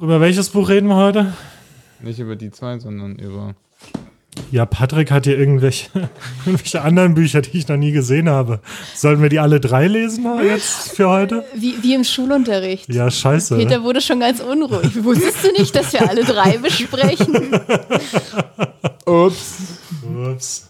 Über welches Buch reden wir heute? Nicht über die zwei, sondern über. Ja, Patrick hat hier irgendwelche, irgendwelche anderen Bücher, die ich noch nie gesehen habe. Sollen wir die alle drei lesen jetzt für heute? Wie, wie im Schulunterricht. Ja, scheiße. Peter wurde schon ganz unruhig. Wusstest du nicht, dass wir alle drei besprechen? Ups. Ups.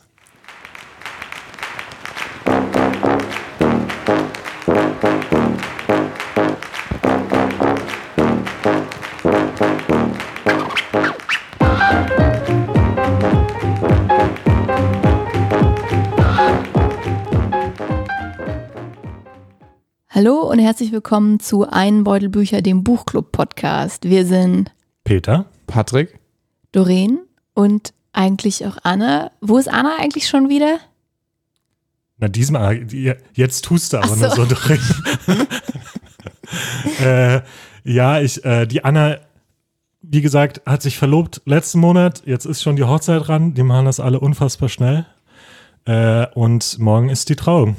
Hallo und herzlich willkommen zu Ein Beutel Bücher, dem Buchclub-Podcast. Wir sind Peter? Patrick? Doreen und eigentlich auch Anna. Wo ist Anna eigentlich schon wieder? Na, diesmal, jetzt tust du aber Ach nur so. so drin. äh, ja, ich, äh, die Anna, wie gesagt, hat sich verlobt letzten Monat. Jetzt ist schon die Hochzeit dran. Die machen das alle unfassbar schnell. Äh, und morgen ist die Trauung.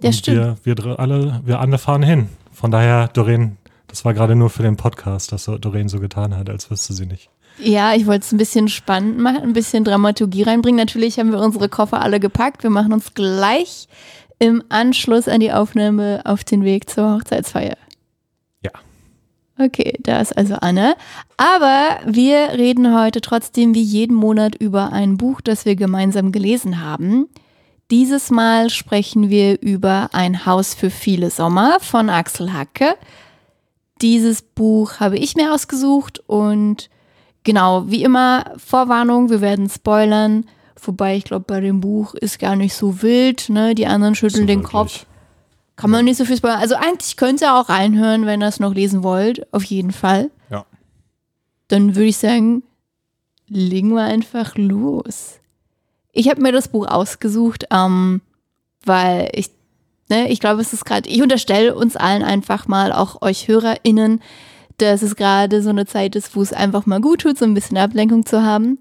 Ja, Und stimmt. Wir, wir alle, wir alle fahren hin. Von daher, Doreen, das war gerade nur für den Podcast, dass Doreen so getan hat, als wüsste sie nicht. Ja, ich wollte es ein bisschen spannend machen, ein bisschen Dramaturgie reinbringen. Natürlich haben wir unsere Koffer alle gepackt. Wir machen uns gleich im Anschluss an die Aufnahme auf den Weg zur Hochzeitsfeier. Ja. Okay, da ist also Anne. Aber wir reden heute trotzdem wie jeden Monat über ein Buch, das wir gemeinsam gelesen haben. Dieses Mal sprechen wir über Ein Haus für viele Sommer von Axel Hacke. Dieses Buch habe ich mir ausgesucht und genau, wie immer, Vorwarnung, wir werden spoilern. Wobei ich glaube, bei dem Buch ist gar nicht so wild. Ne? Die anderen schütteln So den wirklich. Kopf. Kann man nicht so viel spoilern. Also eigentlich könnt ihr auch reinhören, wenn ihr es noch lesen wollt. Auf jeden Fall. Ja. Dann würde ich sagen, legen wir einfach los. Ich habe mir das Buch ausgesucht, ähm, weil ich, ne, ich glaube, es ist gerade, ich unterstelle uns allen einfach mal, auch euch HörerInnen, dass es gerade so eine Zeit ist, wo es einfach mal gut tut, so ein bisschen Ablenkung zu haben.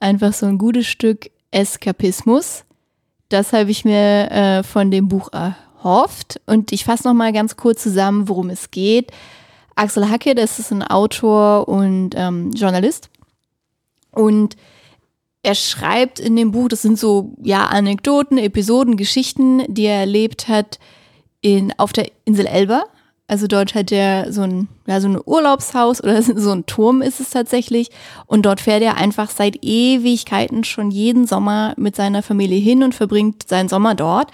Einfach so ein gutes Stück Eskapismus. Das habe ich mir äh, von dem Buch erhofft. Und ich fasse nochmal ganz kurz zusammen, worum es geht. Axel Hacke, das ist ein Autor und ähm, Journalist. Und er schreibt in dem Buch, das sind so ja Anekdoten, Episoden, Geschichten, die er erlebt hat in, auf der Insel Elba. Also dort hat er so ein, ja, so ein Urlaubshaus oder so ein Turm ist es tatsächlich. Und dort fährt er einfach seit Ewigkeiten schon jeden Sommer mit seiner Familie hin und verbringt seinen Sommer dort.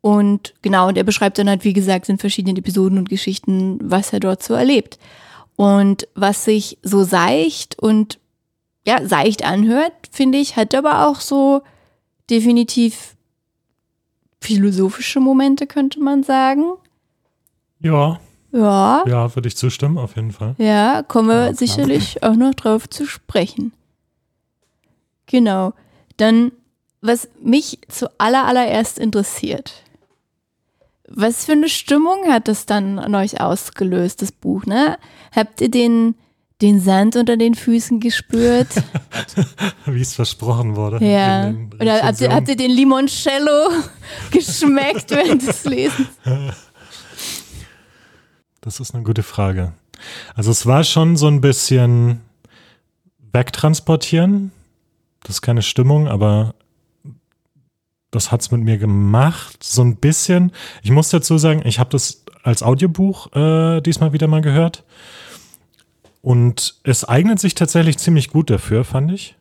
Und genau, und er beschreibt dann halt, wie gesagt, in verschiedenen Episoden und Geschichten, was er dort so erlebt. Und was sich so seicht und ja, seicht anhört, finde ich, hat aber auch so definitiv philosophische Momente, könnte man sagen. Ja, Ja, ja, würde ich zustimmen, auf jeden Fall. ja, kommen wir Ja, sicherlich auch noch drauf zu sprechen. Genau. Dann, was mich zuallererst allererst interessiert. Was für eine Stimmung hat das dann an euch ausgelöst, das Buch, ne? Habt ihr den, den Sand unter den Füßen gespürt? Wie es versprochen wurde. Ja. Oder habt ihr, habt ihr den Limoncello geschmeckt während des Lesens? Das ist eine gute Frage. Also es war schon so ein bisschen wegtransportieren. Das ist keine Stimmung, aber das hat's mit mir gemacht. So ein bisschen. Ich muss dazu sagen, ich habe das als Audiobuch äh, diesmal wieder mal gehört. Und es eignet sich tatsächlich ziemlich gut dafür, fand ich.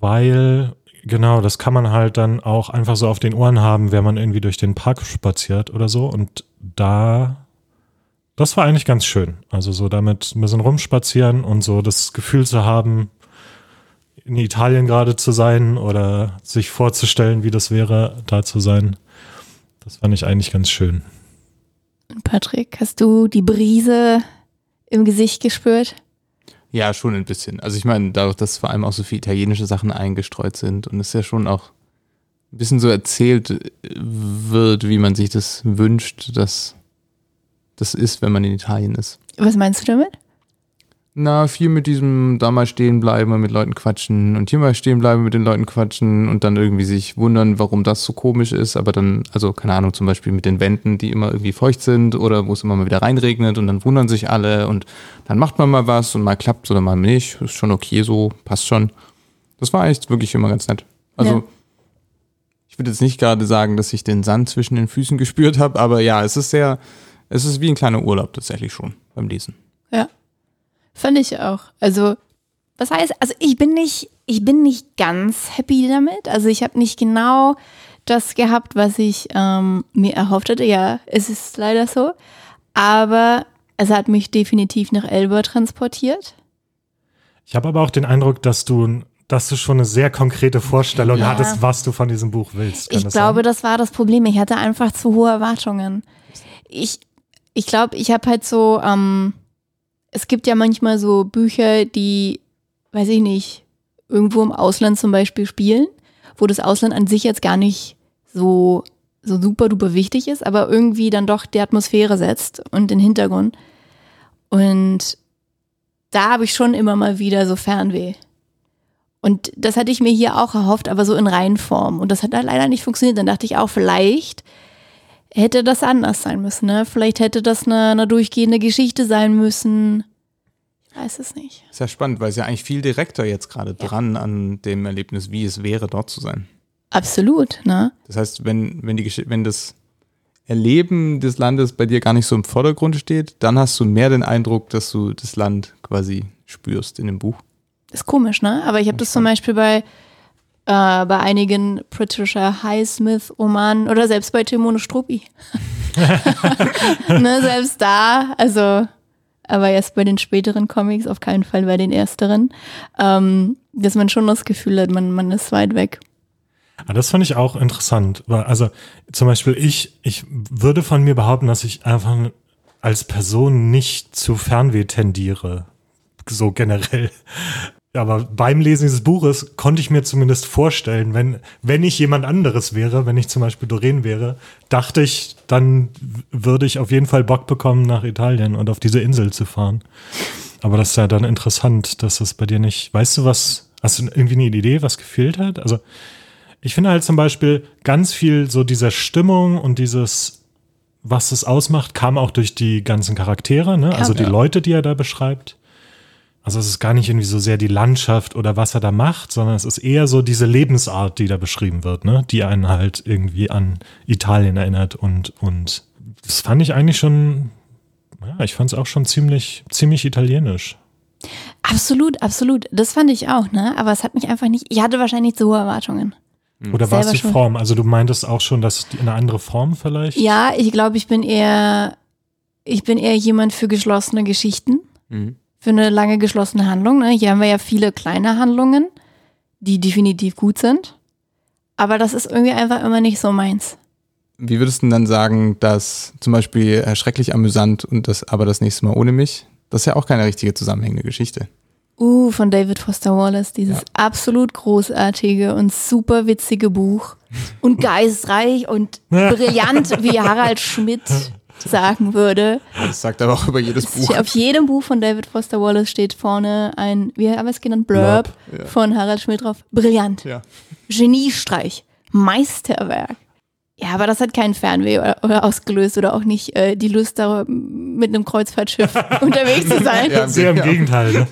Weil, genau, das kann man halt dann auch einfach so auf den Ohren haben, wenn man irgendwie durch den Park spaziert oder so. Und da das war eigentlich ganz schön. Also so damit ein bisschen rumspazieren und so das Gefühl zu haben, in Italien gerade zu sein oder sich vorzustellen, wie das wäre, da zu sein. Das fand ich eigentlich ganz schön. Patrick, hast du die Brise im Gesicht gespürt? Ja, schon ein bisschen. Also ich meine, dadurch, dass vor allem auch so viele italienische Sachen eingestreut sind und es ja schon auch ein bisschen so erzählt äh, wird, wie man sich das wünscht, dass das ist, wenn man in Italien ist. Was meinst du damit? Na, viel mit diesem da mal stehen bleiben und mit Leuten quatschen und hier mal stehen bleiben mit den Leuten quatschen und dann irgendwie sich wundern, warum das so komisch ist, aber dann, also keine Ahnung, zum Beispiel mit den Wänden, die immer irgendwie feucht sind oder wo es immer mal wieder reinregnet und dann wundern sich alle und dann macht man mal was und mal klappt oder mal nicht, ist schon okay so, passt schon. Das war echt wirklich immer ganz nett. Also Ja. ich würde jetzt nicht gerade sagen, dass ich den Sand zwischen den Füßen gespürt habe, aber ja, es ist sehr, es ist wie ein kleiner Urlaub tatsächlich schon beim Lesen. Ja. Fand ich auch. Also, was heißt, also ich bin nicht, ich bin nicht ganz happy damit. Also ich habe nicht genau das gehabt, was ich ähm, mir erhofft hatte. Ja, es ist leider so. Aber es hat mich definitiv nach Elba transportiert. Ich habe aber auch den Eindruck, dass du, dass du schon eine sehr konkrete Vorstellung Ja. hattest, was du von diesem Buch willst. Kann Ich das glaube, sein? das war das Problem. Ich hatte einfach zu hohe Erwartungen. Ich, ich glaube, ich habe halt so, ähm, es gibt ja manchmal so Bücher, die, weiß ich nicht, irgendwo im Ausland zum Beispiel spielen, wo das Ausland an sich jetzt gar nicht so, so super duper wichtig ist, aber irgendwie dann doch die Atmosphäre setzt und den Hintergrund. Und da habe ich schon immer mal wieder so Fernweh. Und das hatte ich mir hier auch erhofft, aber so in Reihenform. Und das hat halt leider nicht funktioniert. Dann dachte ich auch, vielleicht hätte das anders sein müssen. Ne? Vielleicht hätte das eine, eine durchgehende Geschichte sein müssen. Ich weiß es nicht. Ist ja spannend, weil es ja eigentlich viel direkter jetzt gerade dran an dem Erlebnis, wie es wäre, dort zu sein. Absolut, ne? Das heißt, wenn, wenn, die, Gesch- wenn das Erleben des Landes bei dir gar nicht so im Vordergrund steht, dann hast du mehr den Eindruck, dass du das Land quasi spürst in dem Buch. Ist komisch, ne? Aber ich habe das zum Beispiel bei, äh, bei einigen Patricia Highsmith-Romanen oder selbst bei Timone Struppi. ne, selbst da, also, aber erst bei den späteren Comics, auf keinen Fall bei den ersteren, ähm, dass man schon das Gefühl hat, man, man ist weit weg. Ah, das fand ich auch interessant. weil, Also zum Beispiel ich, ich würde von mir behaupten, dass ich einfach als Person nicht zu Fernweh tendiere. So generell. Aber beim Lesen dieses Buches konnte ich mir zumindest vorstellen, wenn, wenn ich jemand anderes wäre, wenn ich zum Beispiel Doreen wäre, dachte ich, dann würde ich auf jeden Fall Bock bekommen, nach Italien und auf diese Insel zu fahren. Aber das ist ja dann interessant, dass das bei dir nicht. Weißt du was? Hast du irgendwie eine Idee, was gefehlt hat? Also, ich finde halt zum Beispiel ganz viel so dieser Stimmung und dieses, was es ausmacht, kam auch durch die ganzen Charaktere, ne? also die Ja. Leute, die er da beschreibt. Also es ist gar nicht irgendwie so sehr die Landschaft oder was er da macht, sondern es ist eher so diese Lebensart, die da beschrieben wird, ne? die einen halt irgendwie an Italien erinnert und, und das fand ich eigentlich schon, ja, ich fand es auch schon ziemlich, ziemlich italienisch. Absolut, absolut. Das fand ich auch, ne? Aber es hat mich einfach nicht, ich hatte wahrscheinlich zu hohe Erwartungen. Oder war es die schon. Form? Also du meintest auch schon, dass eine andere Form vielleicht? Ja, ich glaube, ich bin eher, ich bin eher jemand für geschlossene Geschichten, Mhm. Für eine lange geschlossene Handlung. Ne? Hier haben wir ja viele kleine Handlungen, die definitiv gut sind. Aber das ist irgendwie einfach immer nicht so meins. Wie würdest du denn dann sagen, dass zum Beispiel äh, schrecklich amüsant und das aber das nächste Mal ohne mich? Das ist ja auch keine richtige zusammenhängende Geschichte. Uh, von David Foster Wallace, dieses Ja. absolut großartige und super witzige Buch. Und geistreich und brillant, wie Harald Schmidt sagen würde. Das sagt aber auch über jedes Buch. Auf jedem Buch von David Foster Wallace steht vorne ein, wie haben wir es genannt, Blurb, Blurb, ja. von Harald Schmidt drauf. Brillant. Ja. Geniestreich. Meisterwerk. Ja, aber das hat keinen Fernweh oder, oder ausgelöst oder auch nicht äh, die Lust, da mit einem Kreuzfahrtschiff unterwegs zu sein. Ja. Sehr im. Gegenteil. Ne?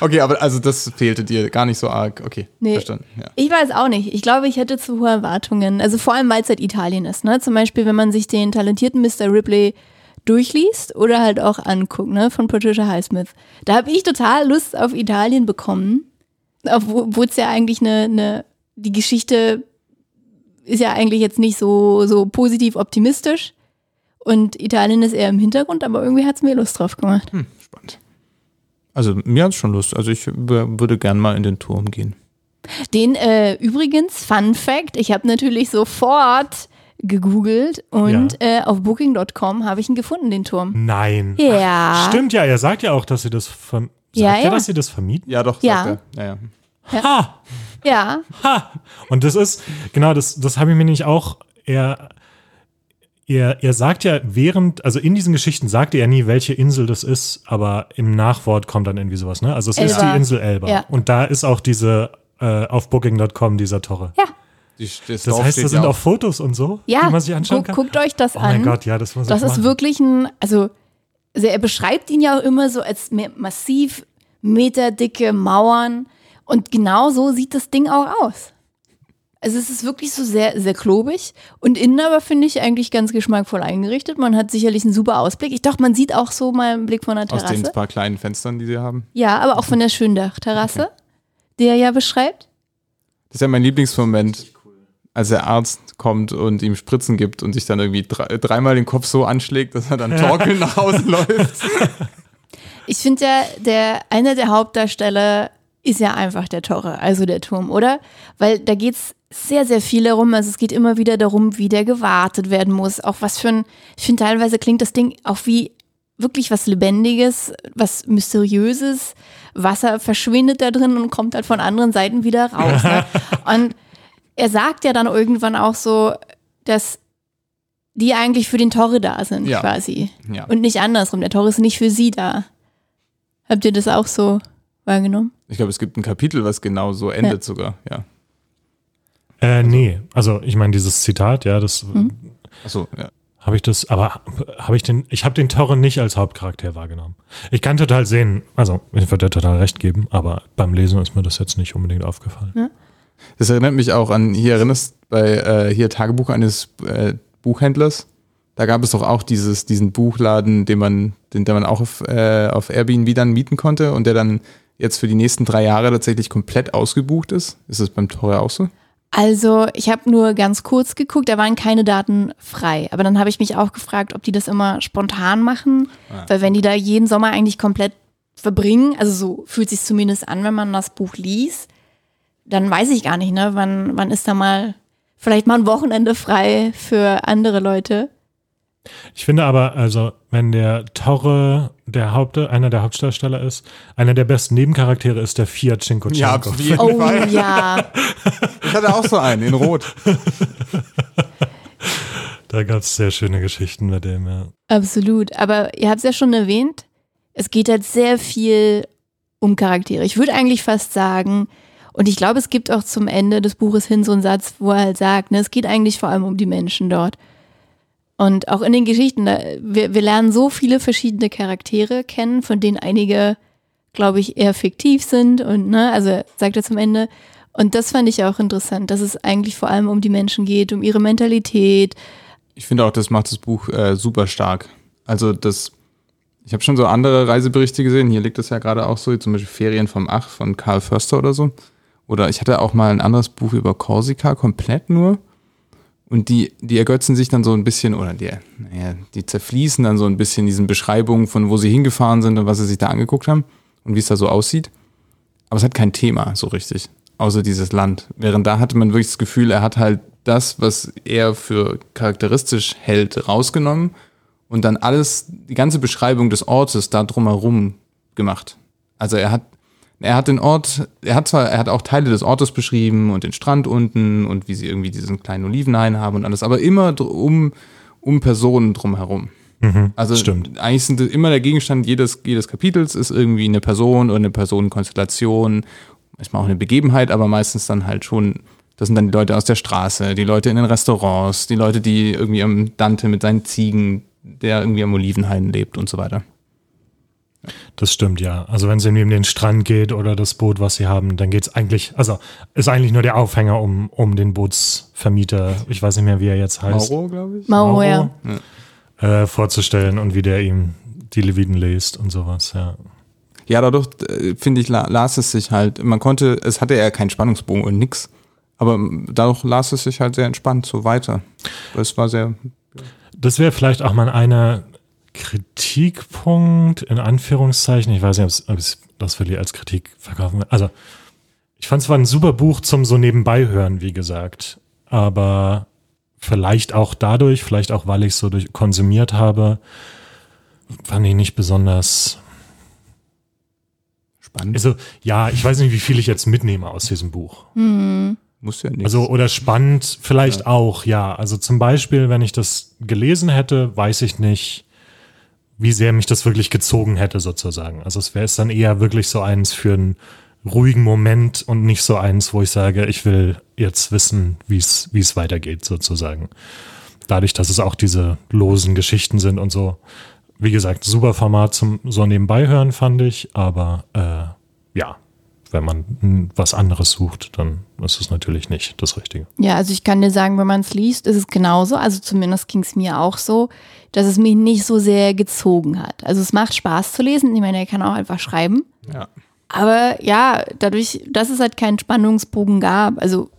Okay, aber also das fehlte dir gar nicht so arg. Okay, Nee. verstanden. Ja. Ich weiß auch nicht. Ich glaube, ich hätte zu hohe Erwartungen. Also vor allem, weil es halt Italien ist. Ne? Zum Beispiel, wenn man sich den talentierten Mr. Ripley durchliest oder halt auch anguckt, ne, von Patricia Highsmith. Da habe ich total Lust auf Italien bekommen. Obwohl es ja eigentlich eine, eine, die Geschichte ist ja eigentlich jetzt nicht so, so positiv optimistisch. Und Italien ist eher im Hintergrund, aber irgendwie hat es mir Lust drauf gemacht. Hm, spannend. Also mir hat schon Lust. Also ich würde gern mal in den Turm gehen. Den äh, übrigens, Fun Fact, ich habe natürlich sofort gegoogelt und äh, auf booking.com habe ich ihn gefunden, den Turm. Nein. Ja. Stimmt ja, er sagt ja auch, dass sie das verm Ja, sagt er, ja. dass sie das vermieten? Ja, doch, Ja. sagt er. Ja, ja. Ha! Ja, Ha! Und das ist, genau, das, das habe ich mir nicht auch eher. er, er sagt ja während, also in diesen Geschichten sagt er ja nie, welche Insel das ist, aber im Nachwort kommt dann irgendwie sowas, ne? Also es ist Elba. die Insel Elba. Ja. Und da ist auch diese äh, auf Booking.com dieser Torre. Ja, Die, das Das heißt, da sind ja auch Fotos und so, ja. die man sich anschauen kann. guckt euch das oh an. mein Gott, ja, das muss Das ich ist machen. wirklich ein, also, also er beschreibt ihn ja auch immer so als massiv meterdicke Mauern und genau so sieht das Ding auch aus. Also es ist wirklich so sehr, sehr klobig und innen aber finde ich eigentlich ganz geschmackvoll eingerichtet. Man hat sicherlich einen super Ausblick. Ich dachte, man sieht auch so mal einen Blick von der aus den Terrasse. paar kleinen Fenstern, die sie haben. Ja, aber auch von der Schöndach-Terrasse, die er ja beschreibt. Das ist ja mein Lieblingsmoment, als der Arzt kommt und ihm Spritzen gibt und sich dann irgendwie drei, dreimal den Kopf so anschlägt, dass er dann torkelnd nach Hause läuft. Ich finde ja, der, einer der Hauptdarsteller ist ja einfach der Torre, also der Turm, oder? Weil da geht's sehr, sehr viel darum. Also es geht immer wieder darum, wie der gewartet werden muss. Auch was für ein, ich finde teilweise klingt das Ding auch wie wirklich was Lebendiges, was Mysteriöses. Wasser verschwindet da drin und kommt halt von anderen Seiten wieder raus. Ne? Und er sagt ja dann irgendwann auch so, dass die eigentlich für den Torre da sind, Ja. quasi. Ja. Und nicht andersrum. Der Torre ist nicht für sie da. Habt ihr das auch so wahrgenommen? Ich glaube, es gibt ein Kapitel, was genau so endet sogar, ja. Äh, nee, also ich meine, dieses Zitat, ja, das Mhm. Achso, ja. habe ich das, aber habe ich den, ich habe den Torre nicht als Hauptcharakter wahrgenommen. Ich kann total sehen, also ich würde dir total recht geben, aber beim Lesen ist mir das jetzt nicht unbedingt aufgefallen. Das erinnert mich auch an, hier erinnerst bei äh, hier Tagebuch eines äh, Buchhändlers. Da gab es doch auch dieses, diesen Buchladen, den man, den, den man auch auf, äh, auf Airbnb dann mieten konnte und der dann jetzt für die nächsten drei Jahre tatsächlich komplett ausgebucht ist. Ist das beim Torre auch so? Also, ich habe nur ganz kurz geguckt, da waren keine Daten frei. Aber dann habe ich mich auch gefragt, ob die das immer spontan machen. Weil wenn die da jeden Sommer eigentlich komplett verbringen, also so fühlt sich zumindest an, wenn man das Buch liest, dann weiß ich gar nicht, ne, wann, wann ist da mal vielleicht mal ein Wochenende frei für andere Leute. Ich finde aber, also, wenn der Torre der Haupt, einer der Hauptdarsteller ist, einer der besten Nebencharaktere ist der Fiat Cinquecento. jeden Oh ja, Ich hatte auch so einen in Rot. Da gab es sehr schöne Geschichten mit dem, ja. absolut. Aber ihr habt es ja schon erwähnt, es geht halt sehr viel um Charaktere. Ich würde eigentlich fast sagen, und ich glaube, es gibt auch zum Ende des Buches hin so einen Satz, wo er halt sagt, ne, es geht eigentlich vor allem um die Menschen dort. Und auch in den Geschichten, da, wir, wir lernen so viele verschiedene Charaktere kennen, von denen einige, glaube ich, eher fiktiv sind und, ne, also sagt er zum Ende. Und das fand ich auch interessant, dass es eigentlich vor allem um die Menschen geht, um ihre Mentalität. Ich finde auch, das macht das Buch äh, super stark. Also das, ich habe schon so andere Reiseberichte gesehen. Hier liegt das ja gerade auch so, zum Beispiel Ferien vom Ach von Karl Förster oder so. Oder ich hatte auch mal ein anderes Buch über Korsika, komplett nur. Und die, die ergötzen sich dann so ein bisschen, oder die, naja, die zerfließen dann so ein bisschen diesen Beschreibungen von, wo sie hingefahren sind und was sie sich da angeguckt haben und wie es da so aussieht. Aber es hat kein Thema so richtig, außer dieses Land. Während da hatte man wirklich das Gefühl, er hat halt das, was er für charakteristisch hält, rausgenommen und dann alles, die ganze Beschreibung des Ortes da drumherum gemacht. Also er hat, er hat den Ort, er hat zwar, er hat auch Teile des Ortes beschrieben und den Strand unten und wie sie irgendwie diesen kleinen Olivenhain haben und alles, aber immer um, um Personen drumherum. Also stimmt. eigentlich sind immer der Gegenstand jedes, jedes Kapitels ist irgendwie eine Person oder eine Personenkonstellation, manchmal auch eine Begebenheit, aber meistens dann halt schon, das sind dann die Leute aus der Straße, die Leute in den Restaurants, die Leute, die irgendwie am Dante mit seinen Ziegen, der irgendwie am Olivenhain lebt und so weiter. Das stimmt, ja. Also wenn es irgendwie um den Strand geht oder das Boot, was sie haben, dann geht es eigentlich, also ist eigentlich nur der Aufhänger um, um den Bootsvermieter, ich weiß nicht mehr, wie er jetzt heißt, Mauro, glaube ich. Mauro, ja. äh, vorzustellen und wie der ihm die Leviten liest und sowas, ja. Ja, dadurch, äh, finde ich, la- las es sich halt, man konnte, es hatte ja keinen Spannungsbogen und nix, aber dadurch las es sich halt sehr entspannt so weiter. Es war sehr, Das wäre vielleicht auch mal einer Kritikpunkt, in Anführungszeichen. Ich weiß nicht, ob ich das wirklich als Kritik verkaufen will. Also, ich fand es war ein super Buch zum so nebenbei hören, wie gesagt. Aber vielleicht auch dadurch, vielleicht auch, weil ich es so durch konsumiert habe, fand ich nicht besonders. spannend. Also, ja, ich weiß nicht, wie viel ich jetzt mitnehme aus diesem Buch. Muss ja nicht. Also oder spannend vielleicht auch, ja. Also zum Beispiel, wenn ich das gelesen hätte, weiß ich nicht, wie sehr mich das wirklich gezogen hätte sozusagen. Also es wäre es dann eher wirklich so eins für einen ruhigen Moment und nicht so eins, wo ich sage, ich will jetzt wissen, wie es wie es weitergeht sozusagen. Dadurch, dass es auch diese losen Geschichten sind und so. Wie gesagt, super Format zum so nebenbei hören fand ich, aber äh, ja, wenn man hm, was anderes sucht, dann ist es natürlich nicht das Richtige. Ja, also ich kann dir sagen, wenn man es liest, ist es genauso. Also zumindest ging es mir auch so, dass es mich nicht so sehr gezogen hat. Also es macht Spaß zu lesen. Ich meine, er kann auch einfach schreiben. ja. Aber ja, dadurch, dass es halt keinen Spannungsbogen gab, also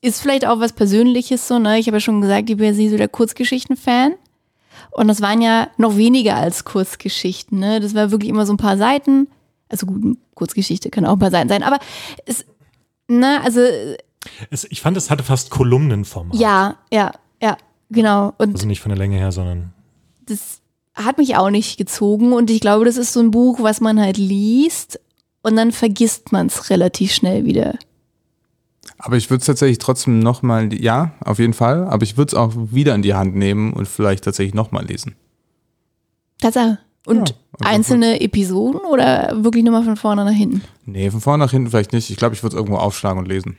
ist vielleicht auch was Persönliches so, ne? Ich habe ja schon gesagt, ich bin jetzt nicht so der Kurzgeschichten-Fan. Und das waren ja noch weniger als Kurzgeschichten, ne? Das war wirklich immer so ein paar Seiten. Also gut, Kurzgeschichte kann auch ein paar Seiten sein, aber es, ne, also Es, ich fand, es hatte fast Kolumnenformat. ja, ja, ja, genau. Und Also nicht von der Länge her, sondern das hat mich auch nicht gezogen und ich glaube, das ist so ein Buch, was man halt liest und dann vergisst man es relativ schnell wieder. Aber ich würde es tatsächlich trotzdem nochmal, ja, auf jeden Fall, aber ich würde es auch wieder in die Hand nehmen und vielleicht tatsächlich nochmal lesen. Tatsache. Und Ja, also einzelne Episoden oder wirklich nur mal von vorne nach hinten? Nee, von vorne nach hinten vielleicht nicht. Ich glaube, ich würde es irgendwo aufschlagen und lesen.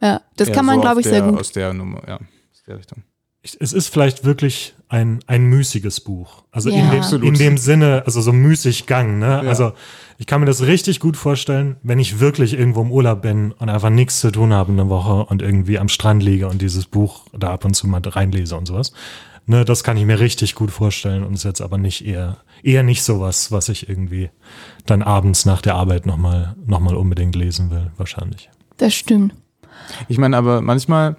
Ja, das Eher kann man, so glaube ich, sehr der- gut. Aus der Nummer, ja, aus der Richtung. ich, es ist vielleicht wirklich ein, ein müßiges Buch. Also in, Ja. dem, Absolut. in dem Sinne, also so müßig Gang. Ne? Ja. Also ich kann mir das richtig gut vorstellen, wenn ich wirklich irgendwo im Urlaub bin und einfach nichts zu tun habe eine Woche und irgendwie am Strand liege und dieses Buch da ab und zu mal reinlese und sowas. Ne, das kann ich mir richtig gut vorstellen und ist jetzt aber nicht eher, eher nicht sowas, was ich irgendwie dann abends nach der Arbeit nochmal noch mal unbedingt lesen will, wahrscheinlich. Das stimmt. Ich meine, aber manchmal,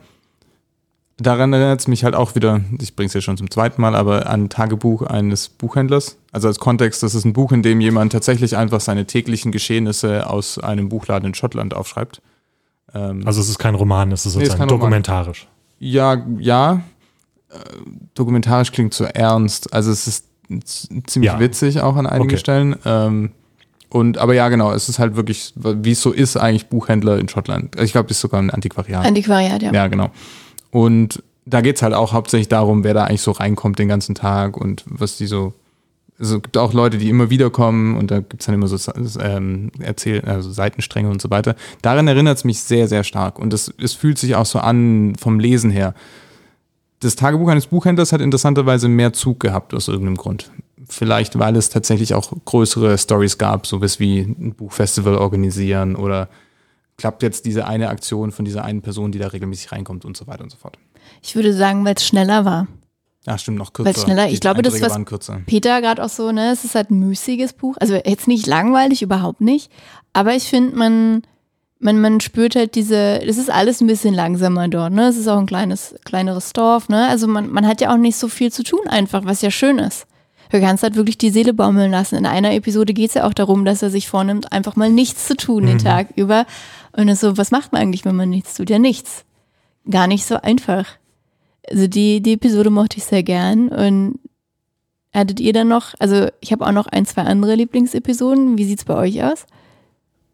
daran erinnert es mich halt auch wieder, ich bringe es ja schon zum zweiten Mal, aber an ein Tagebuch eines Buchhändlers. Also als Kontext, das ist ein Buch, in dem jemand tatsächlich einfach seine täglichen Geschehnisse aus einem Buchladen in Schottland aufschreibt. Ähm, Also es ist kein Roman, es ist Nee, ist sozusagen kein Roman. dokumentarisch. ja, ja. Äh, dokumentarisch klingt zu ernst. Also es ist ziemlich Ja. witzig auch an einigen Okay. Stellen. Ähm, und aber ja, genau, es ist halt wirklich, wie es so ist, eigentlich Buchhändler in Schottland. Also Ich glaube, das ist sogar ein Antiquariat. Antiquariat, ja. Ja, genau. Und da geht es halt auch hauptsächlich darum, wer da eigentlich so reinkommt den ganzen Tag und was die so. Also es gibt auch Leute, die immer wieder kommen und da gibt es dann immer so ähm, Erzähl also Seitenstränge und so weiter. Daran erinnert es mich sehr, sehr stark. Und es, es fühlt sich auch so an vom Lesen her. Das Tagebuch eines Buchhändlers hat interessanterweise mehr Zug gehabt aus irgendeinem Grund. Vielleicht, weil es tatsächlich auch größere Stories gab, so was wie ein Buchfestival organisieren oder klappt jetzt diese eine Aktion von dieser einen Person, die da regelmäßig reinkommt und so weiter und so fort. Ich würde sagen, weil es schneller war. Ja, stimmt, noch kürzer. Weil's schneller- ich Die glaube, das, Einträge was- waren kürzer. Peter gerade auch so, ne, es ist halt ein müßiges Buch. Also jetzt nicht langweilig, überhaupt nicht. Aber ich finde, man, man, man spürt halt diese, das ist alles ein bisschen langsamer dort, ne? Es ist auch ein kleines, kleineres Dorf, ne? Also man, man hat ja auch nicht so viel zu tun einfach, was ja schön ist. Du kannst halt wirklich die Seele baumeln lassen. In einer Episode geht es ja auch darum, dass er sich vornimmt, einfach mal nichts zu tun den Tag über. Und es ist so, was macht man eigentlich, wenn man nichts tut? Ja, nichts. Gar nicht so einfach. Also die, die Episode mochte ich sehr gern. Und hattet ihr dann noch, also ich habe auch noch ein, zwei andere Lieblingsepisoden. Wie sieht's bei euch aus?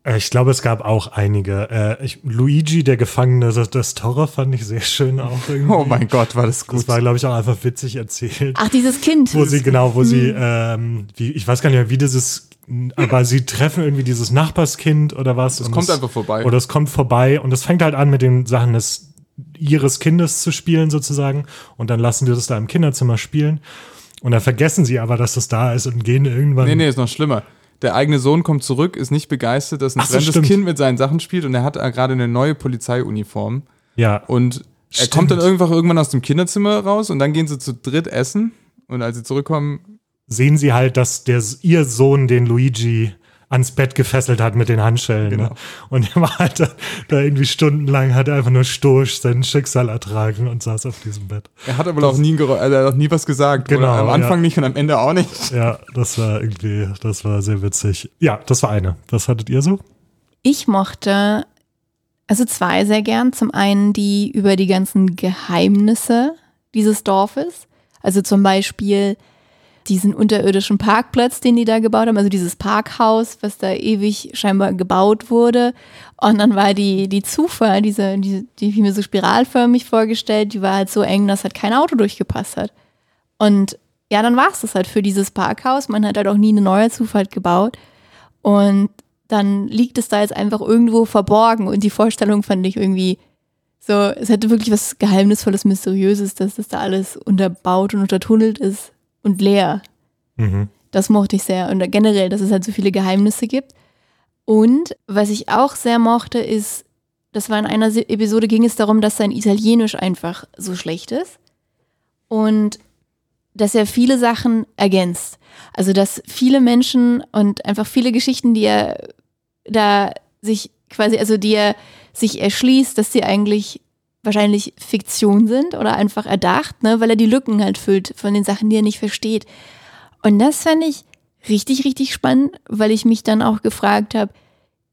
Äh, Ich glaube, es gab auch einige. Äh, ich, Luigi, der Gefangene des, des Torre, fand ich sehr schön auch irgendwie. Oh mein Gott, war das gut. Das war, glaube ich, auch einfach witzig erzählt. Ach, dieses Kind. Wo sie, genau, wo sie, ähm, wie, ich weiß gar nicht mehr, wie dieses, aber sie treffen irgendwie dieses Nachbarskind oder was. Das und kommt einfach vorbei. Oder es kommt vorbei und es fängt halt an mit den Sachen des ihres Kindes zu spielen sozusagen und dann lassen die das da im Kinderzimmer spielen und dann vergessen sie aber, dass das da ist und gehen irgendwann. Nee, nee, ist noch schlimmer. Der eigene Sohn kommt zurück, ist nicht begeistert, dass ein Ach fremdes stimmt. Kind mit seinen Sachen spielt und er hat gerade eine neue Polizeiuniform. Ja, Und er Stimmt. kommt dann einfach irgendwann aus dem Kinderzimmer raus und dann gehen sie zu dritt essen. Und als sie zurückkommen, sehen sie halt, dass der, ihr Sohn den Luigi ans Bett gefesselt hat mit den Handschellen. Genau. Ne? Und er war halt da, da irgendwie stundenlang, hat er einfach nur stoisch sein Schicksal ertragen und saß auf diesem Bett. er hat aber auch nie, ein Gerä- hat auch nie was gesagt. Genau, Oder am Anfang ja. nicht und am Ende auch nicht. Ja, das war irgendwie, das war sehr witzig. Ja, das war eine. Was hattet ihr so? Ich mochte, also zwei sehr gern. Zum einen die über die ganzen Geheimnisse dieses Dorfes. Also zum Beispiel diesen unterirdischen Parkplatz, den die da gebaut haben, also dieses Parkhaus, was da ewig scheinbar gebaut wurde. Und dann war die, die Zufall, diese, die, die ich mir so spiralförmig vorgestellt, die war halt so eng, dass halt kein Auto durchgepasst hat. Und ja, dann war es das halt für dieses Parkhaus. Man hat halt auch nie eine neue Zufahrt gebaut. Und dann liegt es da jetzt einfach irgendwo verborgen. Und die Vorstellung fand ich irgendwie so, es hätte wirklich was Geheimnisvolles, Mysteriöses, dass das da alles unterbaut und untertunnelt ist und leer. Mhm. Das mochte ich sehr. Und generell, dass es halt so viele Geheimnisse gibt. Und was ich auch sehr mochte, ist, das war in einer Episode, ging es darum, dass sein Italienisch einfach so schlecht ist. Und dass er viele Sachen ergänzt. Also, dass viele Menschen und einfach viele Geschichten, die er da sich quasi, also die er sich erschließt, dass sie eigentlich wahrscheinlich Fiktion sind oder einfach erdacht, ne, weil er die Lücken halt füllt von den Sachen, die er nicht versteht. Und das fand ich richtig, richtig spannend, weil ich mich dann auch gefragt habe,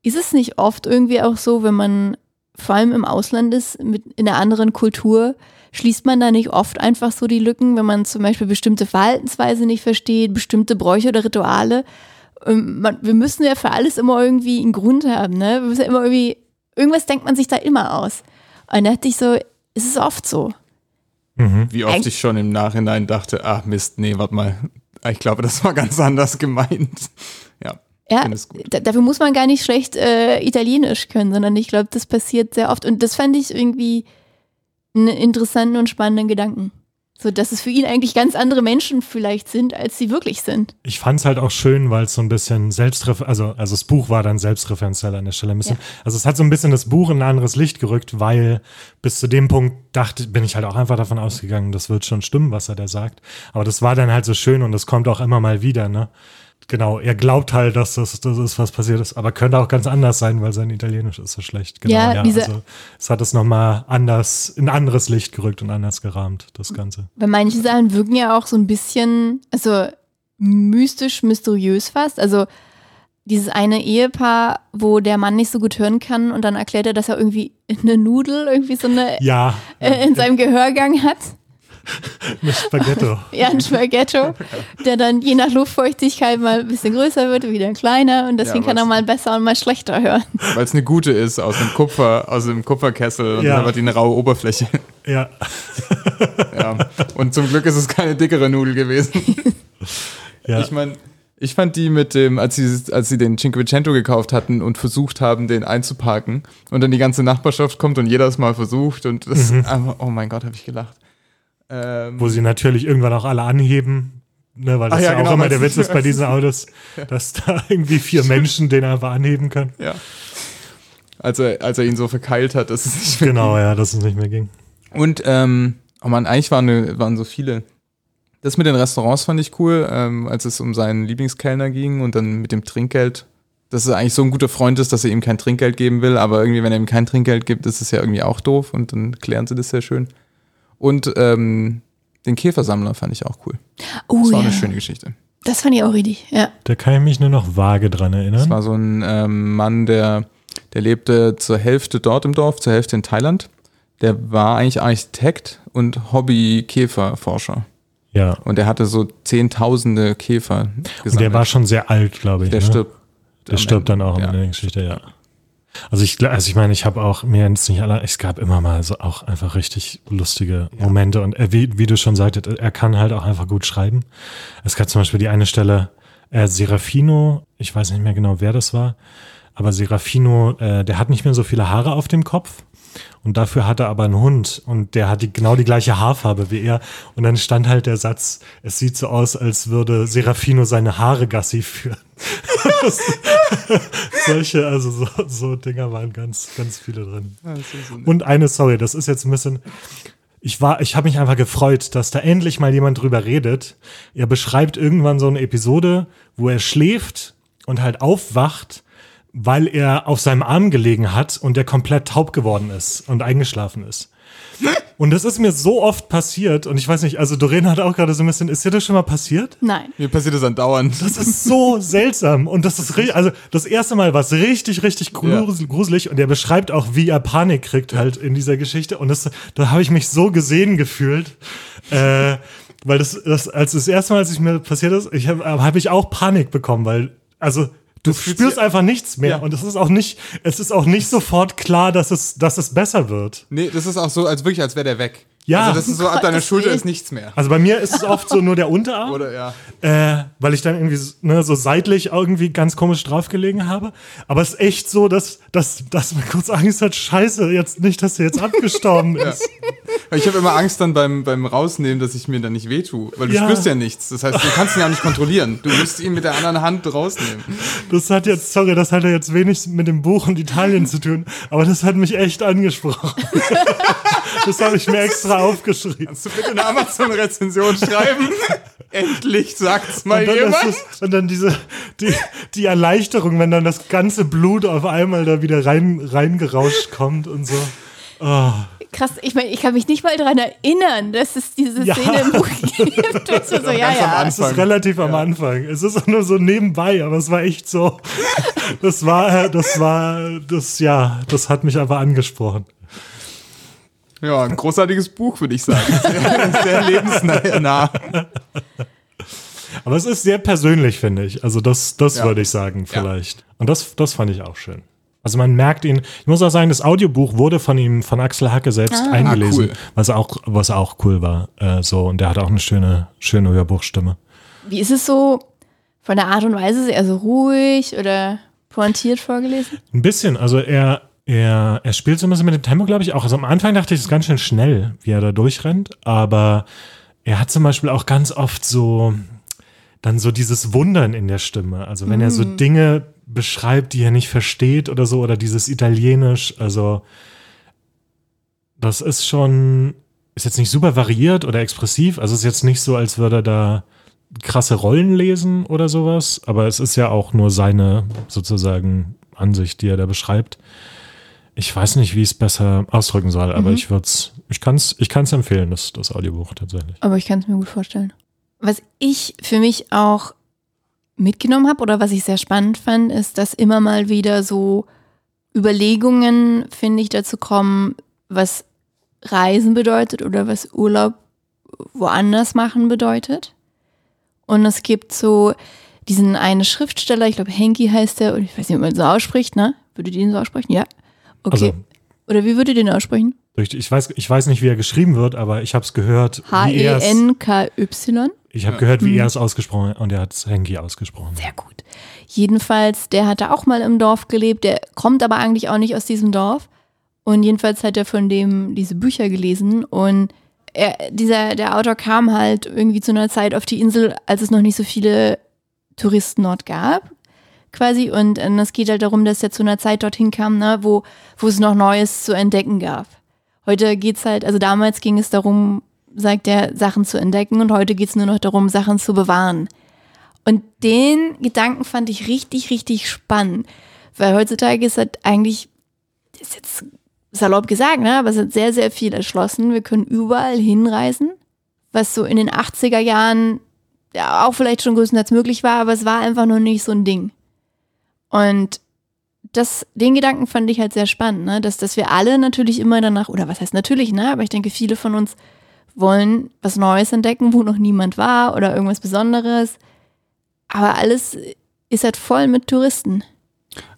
ist es nicht oft irgendwie auch so, wenn man vor allem im Ausland ist, mit, in einer anderen Kultur, schließt man da nicht oft einfach so die Lücken, wenn man zum Beispiel bestimmte Verhaltensweise nicht versteht, bestimmte Bräuche oder Rituale? Ähm, Man, wir müssen ja für alles immer irgendwie einen Grund haben, ne? Wir müssen ja immer irgendwie, irgendwas denkt man sich da immer aus. Und da dachte ich so, ist es oft so? Mhm. Wie oft Eig- ich schon im Nachhinein dachte, ach Mist, nee, warte mal. Ich glaube, das war ganz anders gemeint. Ja, Ja, dafür muss man gar nicht schlecht äh, Italienisch können, sondern ich glaube, das passiert sehr oft. Und das fand ich irgendwie einen interessanten und spannenden Gedanken. So, dass es für ihn eigentlich ganz andere Menschen vielleicht sind, als sie wirklich sind. Ich fand es halt auch schön, weil es so ein bisschen selbstrefer, also, also das Buch war dann selbstreferenziell an der Stelle ein bisschen. Also es hat so ein bisschen das Buch in ein anderes Licht gerückt, weil bis zu dem Punkt dachte, bin ich halt auch einfach davon ausgegangen, das wird schon stimmen, was er da sagt. Aber das war dann halt so schön und das kommt auch immer mal wieder, ne? Genau, er glaubt halt, dass das, das ist, was passiert ist, aber könnte auch ganz anders sein, weil sein Italienisch ist so schlecht. Genau, Ja, ja. also es hat es nochmal anders, in anderes Licht gerückt und anders gerahmt, das Ganze. Weil manche Sachen wirken ja auch so ein bisschen, also mystisch, mysteriös fast. Also dieses eine Ehepaar, wo der Mann nicht so gut hören kann und dann erklärt er, dass er irgendwie eine Nudel, irgendwie so eine Ja, äh, in seinem Gehörgang hat. Mit Spaghetto. Ja, ein Spaghetto, der dann je nach Luftfeuchtigkeit mal ein bisschen größer wird, wieder kleiner und deswegen Ja, kann er mal besser und mal schlechter hören. Weil es eine gute ist aus dem Kupfer, aus dem Kupferkessel und Ja. dann hat die eine raue Oberfläche. Ja, Ja. Und zum Glück ist es keine dickere Nudel gewesen. ja. Ich meine, ich fand die mit dem, als sie, als sie den Cinquecento gekauft hatten und versucht haben, den einzuparken und dann die ganze Nachbarschaft kommt und jeder es mal versucht und das einfach, oh mein Gott, habe ich gelacht. Ähm, wo sie natürlich irgendwann auch alle anheben, ne, weil das ja, ja, auch genau, immer der Witz ist bei diesen Autos, dass da irgendwie vier Menschen den einfach anheben können. ja. Als er, als er ihn so verkeilt hat, dass es nicht mehr Genau, ja, dass es nicht mehr ging. Und, ähm, oh man, eigentlich waren, ne- waren so viele. Das mit den Restaurants fand ich cool, ähm, als es um seinen Lieblingskellner ging und dann mit dem Trinkgeld. Dass er eigentlich so ein guter Freund ist, dass er ihm kein Trinkgeld geben will, aber irgendwie, wenn er ihm kein Trinkgeld gibt, ist es ja irgendwie auch doof und dann klären sie das sehr schön. Und ähm, den Käfersammler fand ich auch cool. Oh Das war ja, eine schöne Geschichte. das fand ich auch richtig, ja. Da kann ich mich nur noch vage dran Das erinnern. war so ein ähm, Mann, der, der lebte zur Hälfte dort im Dorf, zur Hälfte in Thailand. Der war eigentlich Architekt und Hobby-Käferforscher. Ja. Und er hatte so zehntausende Käfer gesammelt. Und der war schon sehr alt, glaube ich. Der ne? stirbt. Der stirbt dann Ende. auch ja. in der Geschichte, ja. Also ich, also ich meine, ich habe auch mir jetzt nicht alle, es gab immer mal so auch einfach richtig lustige Momente und er, wie, wie du schon sagtest, er kann halt auch einfach gut schreiben. Es gab zum Beispiel die eine Stelle, äh, Serafino, ich weiß nicht mehr genau, wer das war, aber Serafino, äh, der hat nicht mehr so viele Haare auf dem Kopf. Und dafür hat er aber einen Hund und der hat die, genau die gleiche Haarfarbe wie er. Und dann stand halt der Satz, es sieht so aus, als würde Serafino seine Haare Gassi führen. Solche, also so, so Dinger waren ganz, ganz viele drin. Und eine, sorry, das ist jetzt ein bisschen. Ich war, ich habe mich einfach gefreut, dass da endlich mal jemand drüber redet. Er beschreibt irgendwann so eine Episode, wo er schläft und halt aufwacht, weil er auf seinem Arm gelegen hat und der komplett taub geworden ist und eingeschlafen ist. Und das ist mir so oft passiert und ich weiß nicht, also Doreen hat auch gerade so ein bisschen, ist dir das schon mal passiert? Nein. Mir passiert das andauernd. Das ist so seltsam. Und das ist richtig, also das erste Mal war es richtig, richtig grusel- gruselig. Und er beschreibt auch, wie er Panik kriegt halt in dieser Geschichte. Und das, da habe ich mich so gesehen gefühlt. Äh, weil das, das als das erste Mal, als es mir passiert ist, ich habe hab ich auch Panik bekommen, weil also du spürst einfach nichts mehr Ja. und es ist auch nicht, es ist auch nicht sofort klar, dass es, dass es besser wird. Nee, das ist auch so, als wirklich, als wäre der weg. Ja. Also das ist so, ab deiner Schulter ist nichts mehr. Also bei mir ist es oft so nur der Unterarm. Oder ja. äh, weil ich dann irgendwie ne, so seitlich irgendwie ganz komisch draufgelegen habe. Aber es ist echt so, dass, dass, dass man kurz Angst hat, scheiße, jetzt nicht, dass er jetzt abgestorben ist. Ich habe immer Angst dann beim, beim Rausnehmen, dass ich mir dann nicht wehtue. Weil du Ja. spürst ja nichts. Das heißt, du kannst ihn ja nicht kontrollieren. Du musst ihn mit der anderen Hand rausnehmen. Das hat jetzt, sorry, das hat ja jetzt wenig mit dem Buch und Italien zu tun, aber das hat mich echt angesprochen. das habe ich mir extra aufgeschrieben. Kannst du bitte eine Amazon-Rezension schreiben? Endlich sagt's mal Und dann, jemand. es, und dann diese, die, die Erleichterung, wenn dann das ganze Blut auf einmal da wieder rein, reingerauscht kommt und so. Krass, ich meine, ich kann mich nicht mal daran erinnern, dass es diese Ja. Szene im Buch gibt. Das ist so, ja, ja. Anfang. Es ist relativ am Anfang. Es ist auch nur so nebenbei, aber es war echt so. Das war, das war, das, ja, das hat mich aber angesprochen. Ja, ein großartiges Buch, würde ich sagen. Sehr, sehr lebensnah. Aber es ist sehr persönlich, finde ich. Also das, das Ja. würde ich sagen, vielleicht. Und das, das fand ich auch schön. Also man merkt ihn, ich muss auch sagen, das Audiobuch wurde von ihm, von Axel Hacke selbst eingelesen, Ah, cool. was auch, was auch cool war. Äh, so, und der hat auch eine schöne, schöne Hörbuchstimme. Wie ist es so von der Art und Weise? Ist er so ruhig oder pointiert vorgelesen? Ein bisschen, also er, er, er spielt so ein bisschen mit dem Tempo, glaube ich, auch. Also am Anfang dachte ich, es ist ganz schön schnell, wie er da durchrennt, aber er hat zum Beispiel auch ganz oft so, dann so dieses Wundern in der Stimme. Also wenn er so Dinge beschreibt, die er nicht versteht oder so, oder dieses Italienisch, also das ist schon, ist jetzt nicht super variiert oder expressiv, also es ist jetzt nicht so, als würde er da krasse Rollen lesen oder sowas, aber es ist ja auch nur seine sozusagen Ansicht, die er da beschreibt. Ich weiß nicht, wie ich es besser ausdrücken soll, aber ich würde es, ich kann es ich kann's empfehlen, das, das Audiobuch tatsächlich. Aber ich kann es mir gut vorstellen. Was ich für mich auch mitgenommen habe oder was ich sehr spannend fand, ist, dass immer mal wieder so Überlegungen, finde ich, dazu kommen, was Reisen bedeutet oder was Urlaub woanders machen bedeutet. Und es gibt so diesen einen Schriftsteller, ich glaube Henki heißt der, und ich weiß nicht, ob man so ausspricht, ne? Würdet ihr ihn so aussprechen? Ja. Okay. Also- oder wie würdet ihr den aussprechen? Ich, weiß, ich weiß nicht, wie er geschrieben wird, aber ich habe es gehört, H-E-N-K-Y. ich habe gehört, wie er es ausgesprochen hat und er hat es Henki ausgesprochen. Sehr gut. Jedenfalls, der hat da auch mal im Dorf gelebt, der kommt aber eigentlich auch nicht aus diesem Dorf. Und jedenfalls hat er von dem diese Bücher gelesen und er, dieser, der Autor kam halt irgendwie zu einer Zeit auf die Insel, als es noch nicht so viele Touristen dort gab, quasi. Und ähm, es geht halt darum, dass er zu einer Zeit dorthin kam, ne, wo, wo es noch Neues zu entdecken gab. Heute geht's halt, also damals ging es darum, sagt er, Sachen zu entdecken und heute geht's nur noch darum, Sachen zu bewahren. Und den Gedanken fand ich richtig, richtig spannend. Weil heutzutage ist halt eigentlich, ist jetzt salopp gesagt, ne, aber es hat sehr, sehr viel erschlossen. Wir können überall hinreisen, was so in den 80er Jahren ja auch vielleicht schon größtenteils möglich war, aber es war einfach noch nicht so ein Ding. Und das, den Gedanken fand ich halt sehr spannend, ne? dass, dass wir alle natürlich immer danach, oder was heißt natürlich, ne? aber ich denke, viele von uns wollen was Neues entdecken, wo noch niemand war oder irgendwas Besonderes. Aber alles ist halt voll mit Touristen.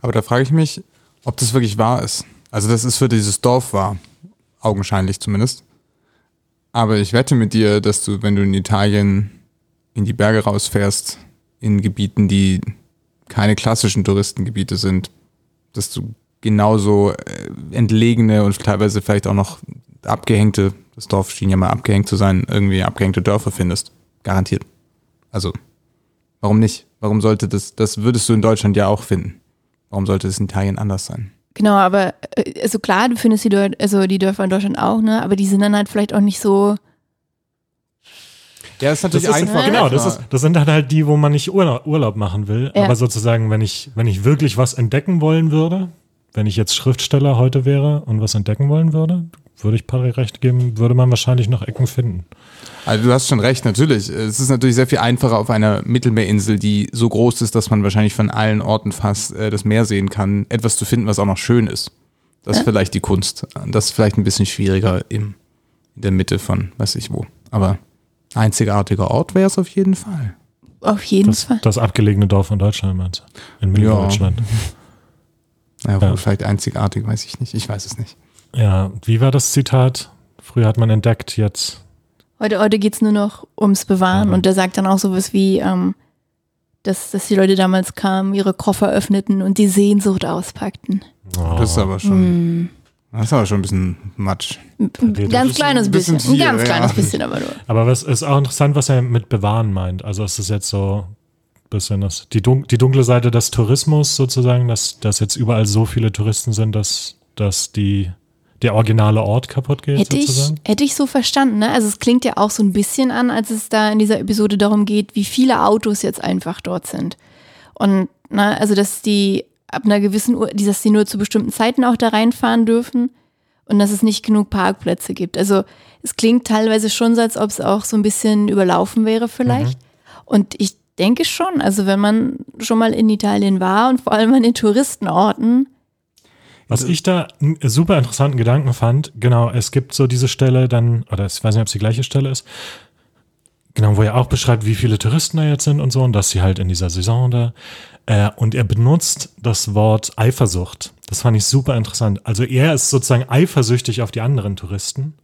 Aber da frage ich mich, ob das wirklich wahr ist. Also das ist für dieses Dorf wahr. Augenscheinlich zumindest. Aber ich wette mit dir, dass du, wenn du in Italien in die Berge rausfährst, in Gebieten, die keine klassischen Touristengebiete sind, dass du genauso äh, entlegene und teilweise vielleicht auch noch abgehängte, das Dorf schien ja mal abgehängt zu sein, irgendwie abgehängte Dörfer findest. Garantiert. Also, warum nicht? Warum sollte das, das würdest du in Deutschland ja auch finden. Warum sollte es in Italien anders sein? Genau, aber äh, also klar, du findest die, Dör also die Dörfer in Deutschland auch, ne? Aber die sind dann halt vielleicht auch nicht so. Ja, das ist Das natürlich ist, einfach. genau, das, ist, das sind dann halt die, wo man nicht Urlaub, Urlaub machen will. Ja. Aber sozusagen, wenn ich, wenn ich wirklich was entdecken wollen würde, wenn ich jetzt Schriftsteller heute wäre und was entdecken wollen würde, würde ich Patrick recht geben, würde man wahrscheinlich noch Ecken finden. Also du hast schon recht, natürlich. Es ist natürlich sehr viel einfacher auf einer Mittelmeerinsel, die so groß ist, dass man wahrscheinlich von allen Orten fast äh, das Meer sehen kann, etwas zu finden, was auch noch schön ist. Das ist vielleicht die Kunst. Das ist vielleicht ein bisschen schwieriger im, in der Mitte von weiß ich wo. Aber Einzigartiger Ort wäre es auf jeden Fall. Auf jeden Das, Fall. das abgelegene Dorf in Deutschland, meinst du? In Ja. Mitteldeutschland. Ja, Ja. vielleicht einzigartig, weiß ich nicht. Ich weiß es nicht. Ja. wie war das Zitat? Früher hat man entdeckt, jetzt. Heute, heute geht es nur noch ums Bewahren Mhm. und der sagt dann auch sowas wie, ähm, dass, dass die Leute damals kamen, ihre Koffer öffneten und die Sehnsucht auspackten. Oh, Das ist aber schon, das ist aber schon ein bisschen Matsch. Ein ganz kleines ein bisschen. bisschen Ein ganz ja. kleines bisschen, aber nur. Aber was ist auch interessant, was er mit bewahren meint. Also es ist jetzt so ein bisschen das, die, dun die dunkle Seite des Tourismus sozusagen, dass, dass jetzt überall so viele Touristen sind, dass, dass die, der originale Ort kaputt geht Hätte ich, sozusagen. hätte ich so verstanden, ne? Also es klingt ja auch so ein bisschen an, als es da in dieser Episode darum geht, wie viele Autos jetzt einfach dort sind. Und ne, also dass die ab einer gewissen Uhr, dass die nur zu bestimmten Zeiten auch da reinfahren dürfen und dass es nicht genug Parkplätze gibt. Also es klingt teilweise schon so, als ob es auch so ein bisschen überlaufen wäre vielleicht. Und ich denke schon, also wenn man schon mal in Italien war und vor allem an den Touristenorten, Was ich da einen super interessanten Gedanken fand, genau, es gibt so diese Stelle dann, oder ich weiß nicht, ob es die gleiche Stelle ist, genau, wo er auch beschreibt, wie viele Touristen da jetzt sind und so, und dass sie halt in dieser Saison da, äh, und er benutzt das Wort Eifersucht. Das fand ich super interessant. Also er ist sozusagen eifersüchtig auf die anderen Touristen,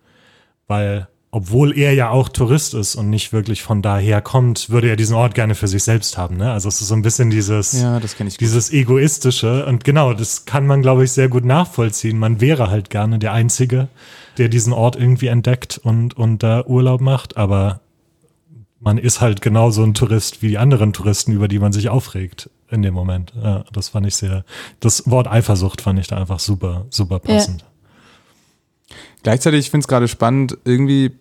weil, obwohl er ja auch Tourist ist und nicht wirklich von daher kommt, würde er diesen Ort gerne für sich selbst haben, ne? Also es ist so ein bisschen dieses, Ja, dieses egoistische und genau, das kann man, glaube ich, sehr gut nachvollziehen. Man wäre halt gerne der Einzige, der diesen Ort irgendwie entdeckt und, und da Urlaub macht, aber man ist halt genauso ein Tourist wie die anderen Touristen, über die man sich aufregt in dem Moment. Ja, das fand ich sehr, das Wort Eifersucht fand ich da einfach super, super passend. Gleichzeitig, ich finde es gerade spannend, irgendwie,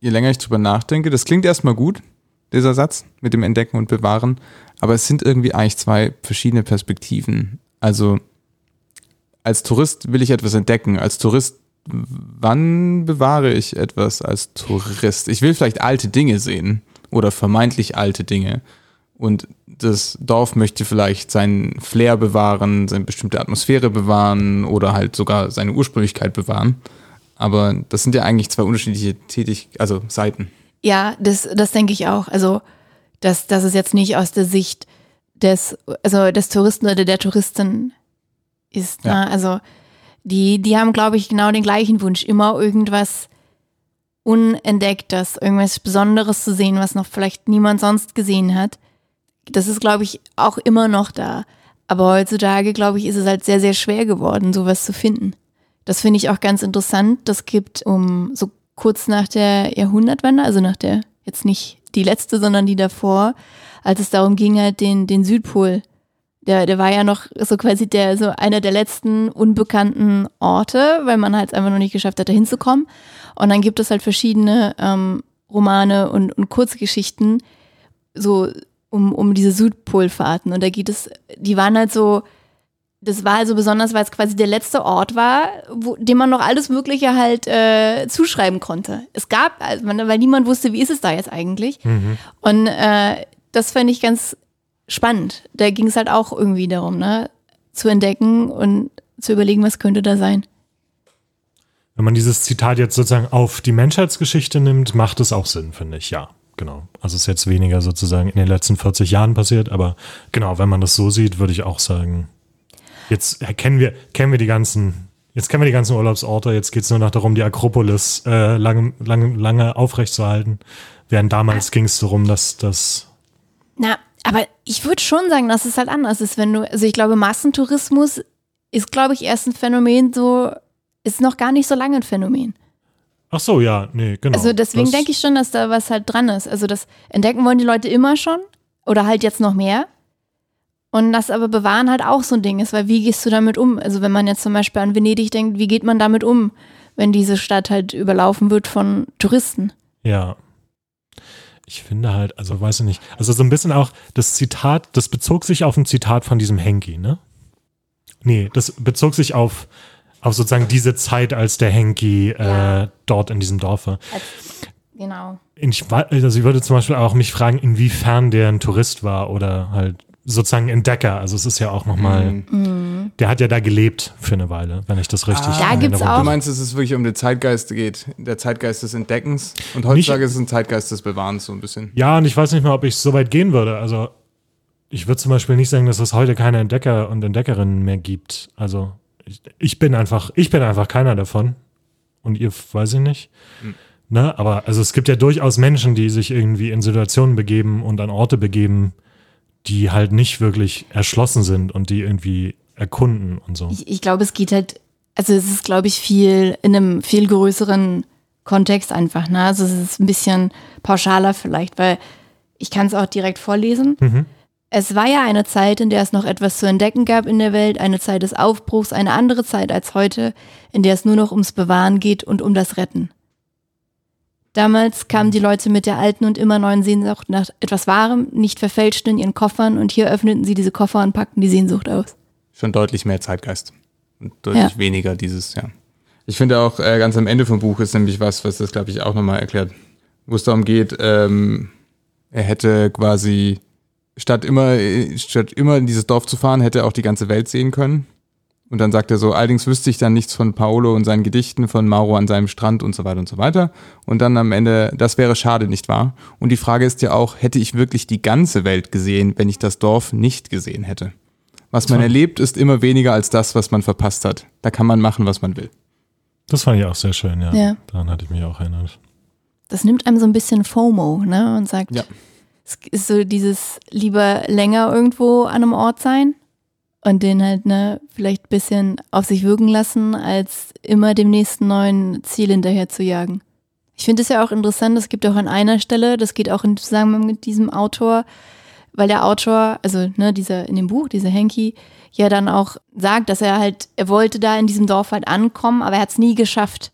je länger ich drüber nachdenke, das klingt erstmal gut, dieser Satz mit dem Entdecken und Bewahren, aber es sind irgendwie eigentlich zwei verschiedene Perspektiven. Also als Tourist will ich etwas entdecken. Als Tourist, wann bewahre ich etwas als Tourist? Ich will vielleicht alte Dinge sehen oder vermeintlich alte Dinge. Und das Dorf möchte vielleicht seinen Flair bewahren, seine bestimmte Atmosphäre bewahren oder halt sogar seine Ursprünglichkeit bewahren. Aber das sind ja eigentlich zwei unterschiedliche Tätig also Seiten. Ja, das, das denke ich auch. Also, dass, dass es jetzt nicht aus der Sicht des, also des Touristen oder der Touristin ist. Ja. Ne? Also, die, die haben, glaube ich, genau den gleichen Wunsch, immer irgendwas Unentdecktes, irgendwas Besonderes zu sehen, was noch vielleicht niemand sonst gesehen hat. Das ist, glaube ich, auch immer noch da. Aber heutzutage, glaube ich, ist es halt sehr, sehr schwer geworden, sowas zu finden. Das finde ich auch ganz interessant. Das gibt um so kurz nach der Jahrhundertwende, also nach der, jetzt nicht die letzte, sondern die davor, als es darum ging, halt den, den Südpol. Der, der war ja noch so quasi der, so einer der letzten unbekannten Orte, weil man halt einfach noch nicht geschafft hat, da hinzukommen. Und dann gibt es halt verschiedene ähm, Romane und, und Kurzgeschichten, so um, um diese Südpolfahrten. Und da geht es, die waren halt so, das war also besonders, weil es quasi der letzte Ort war, wo, dem man noch alles Mögliche halt äh, zuschreiben konnte. Es gab, also man, weil niemand wusste, wie ist es da jetzt eigentlich. Und äh, das fand ich ganz spannend. Da ging es halt auch irgendwie darum, ne, zu entdecken und zu überlegen, was könnte da sein. Wenn man dieses Zitat jetzt sozusagen auf die Menschheitsgeschichte nimmt, macht es auch Sinn, finde ich, ja. Genau. Also es ist jetzt weniger sozusagen in den letzten 40 Jahren passiert, aber genau, wenn man das so sieht, würde ich auch sagen, jetzt kennen wir, kennen wir die ganzen, jetzt kennen wir die ganzen Urlaubsorte, jetzt geht es nur noch darum, die Akropolis äh, lange, lange, lange aufrechtzuerhalten. Während damals ging es darum, dass das Na, aber ich würde schon sagen, dass es halt anders ist, wenn du, also ich glaube, Massentourismus ist, glaube ich, erst ein Phänomen, so, ist noch gar nicht so lange ein Phänomen. Ach so, ja, nee, genau. Also deswegen denke ich schon, dass da was halt dran ist. Also das entdecken wollen die Leute immer schon oder halt jetzt noch mehr. Und das aber bewahren halt auch so ein Ding ist, weil wie gehst du damit um? Also wenn man jetzt zum Beispiel an Venedig denkt, wie geht man damit um, wenn diese Stadt halt überlaufen wird von Touristen? Ja. Ich finde halt, also weiß ich nicht, also so ein bisschen auch das Zitat, das bezog sich auf ein Zitat von diesem Henki, ne? Nee, das bezog sich auf, auf sozusagen diese Zeit, als der Henki Ja. äh, dort in diesem Dorf war. Genau. Ich, also ich würde zum Beispiel auch mich fragen, inwiefern der ein Tourist war oder halt sozusagen Entdecker. Also es ist ja auch nochmal, Mhm. Der hat ja da gelebt für eine Weile, wenn ich das richtig Da in gibt's auch- Du meinst, dass es wirklich um den Zeitgeist geht, der Zeitgeist des Entdeckens und heutzutage ist es ein Zeitgeist des Bewahrens so ein bisschen. Ja, und ich weiß nicht mal, ob ich so weit gehen würde. Also ich würde zum Beispiel nicht sagen, dass es heute keine Entdecker und Entdeckerinnen mehr gibt. Also ich, ich bin einfach, ich bin einfach keiner davon. Und ihr weiß ich nicht. Ne? Aber also es gibt ja durchaus Menschen, die sich irgendwie in Situationen begeben und an Orte begeben, die halt nicht wirklich erschlossen sind und die irgendwie erkunden und so. Ich, ich glaube, es geht halt, also es ist, glaube ich, viel in einem viel größeren Kontext einfach. Ne? Also es ist ein bisschen pauschaler vielleicht, weil ich kann es auch direkt vorlesen. Mhm. Es war ja eine Zeit, in der es noch etwas zu entdecken gab in der Welt, eine Zeit des Aufbruchs, eine andere Zeit als heute, in der es nur noch ums Bewahren geht und um das Retten. Damals kamen die Leute mit der alten und immer neuen Sehnsucht nach etwas Wahrem, nicht verfälschten in ihren Koffern und hier öffneten sie diese Koffer und packten die Sehnsucht aus. Schon deutlich mehr Zeitgeist. Und deutlich Ja. weniger dieses, ja. Ich finde auch äh, ganz am Ende vom Buch ist nämlich was, was das, glaube ich, auch nochmal erklärt, wo es darum geht, ähm, er hätte quasi statt immer, äh, statt immer in dieses Dorf zu fahren, hätte er auch die ganze Welt sehen können. Und dann sagt er so, allerdings wüsste ich dann nichts von Paolo und seinen Gedichten, von Mauro an seinem Strand und so weiter und so weiter. Und dann am Ende, das wäre schade, nicht wahr? Und die Frage ist ja auch, hätte ich wirklich die ganze Welt gesehen, wenn ich das Dorf nicht gesehen hätte? Was man erlebt, ist immer weniger als das, was man verpasst hat. Da kann man machen, was man will. Das fand ich auch sehr schön, ja. Ja. Daran hatte ich mich auch erinnert. das nimmt einem so ein bisschen FOMO, ne? Und sagt, Ja. es ist so dieses lieber länger irgendwo an einem Ort sein und den halt, ne, vielleicht ein bisschen auf sich wirken lassen, als immer dem nächsten neuen Ziel hinterher zu jagen. Ich finde es ja auch interessant, es gibt auch an einer Stelle, das geht auch in Zusammenhang mit diesem Autor, weil der Autor, also ne, dieser in dem Buch, dieser Henki, ja dann auch sagt, dass er halt, er wollte da in diesem Dorf halt ankommen, aber er hat es nie geschafft.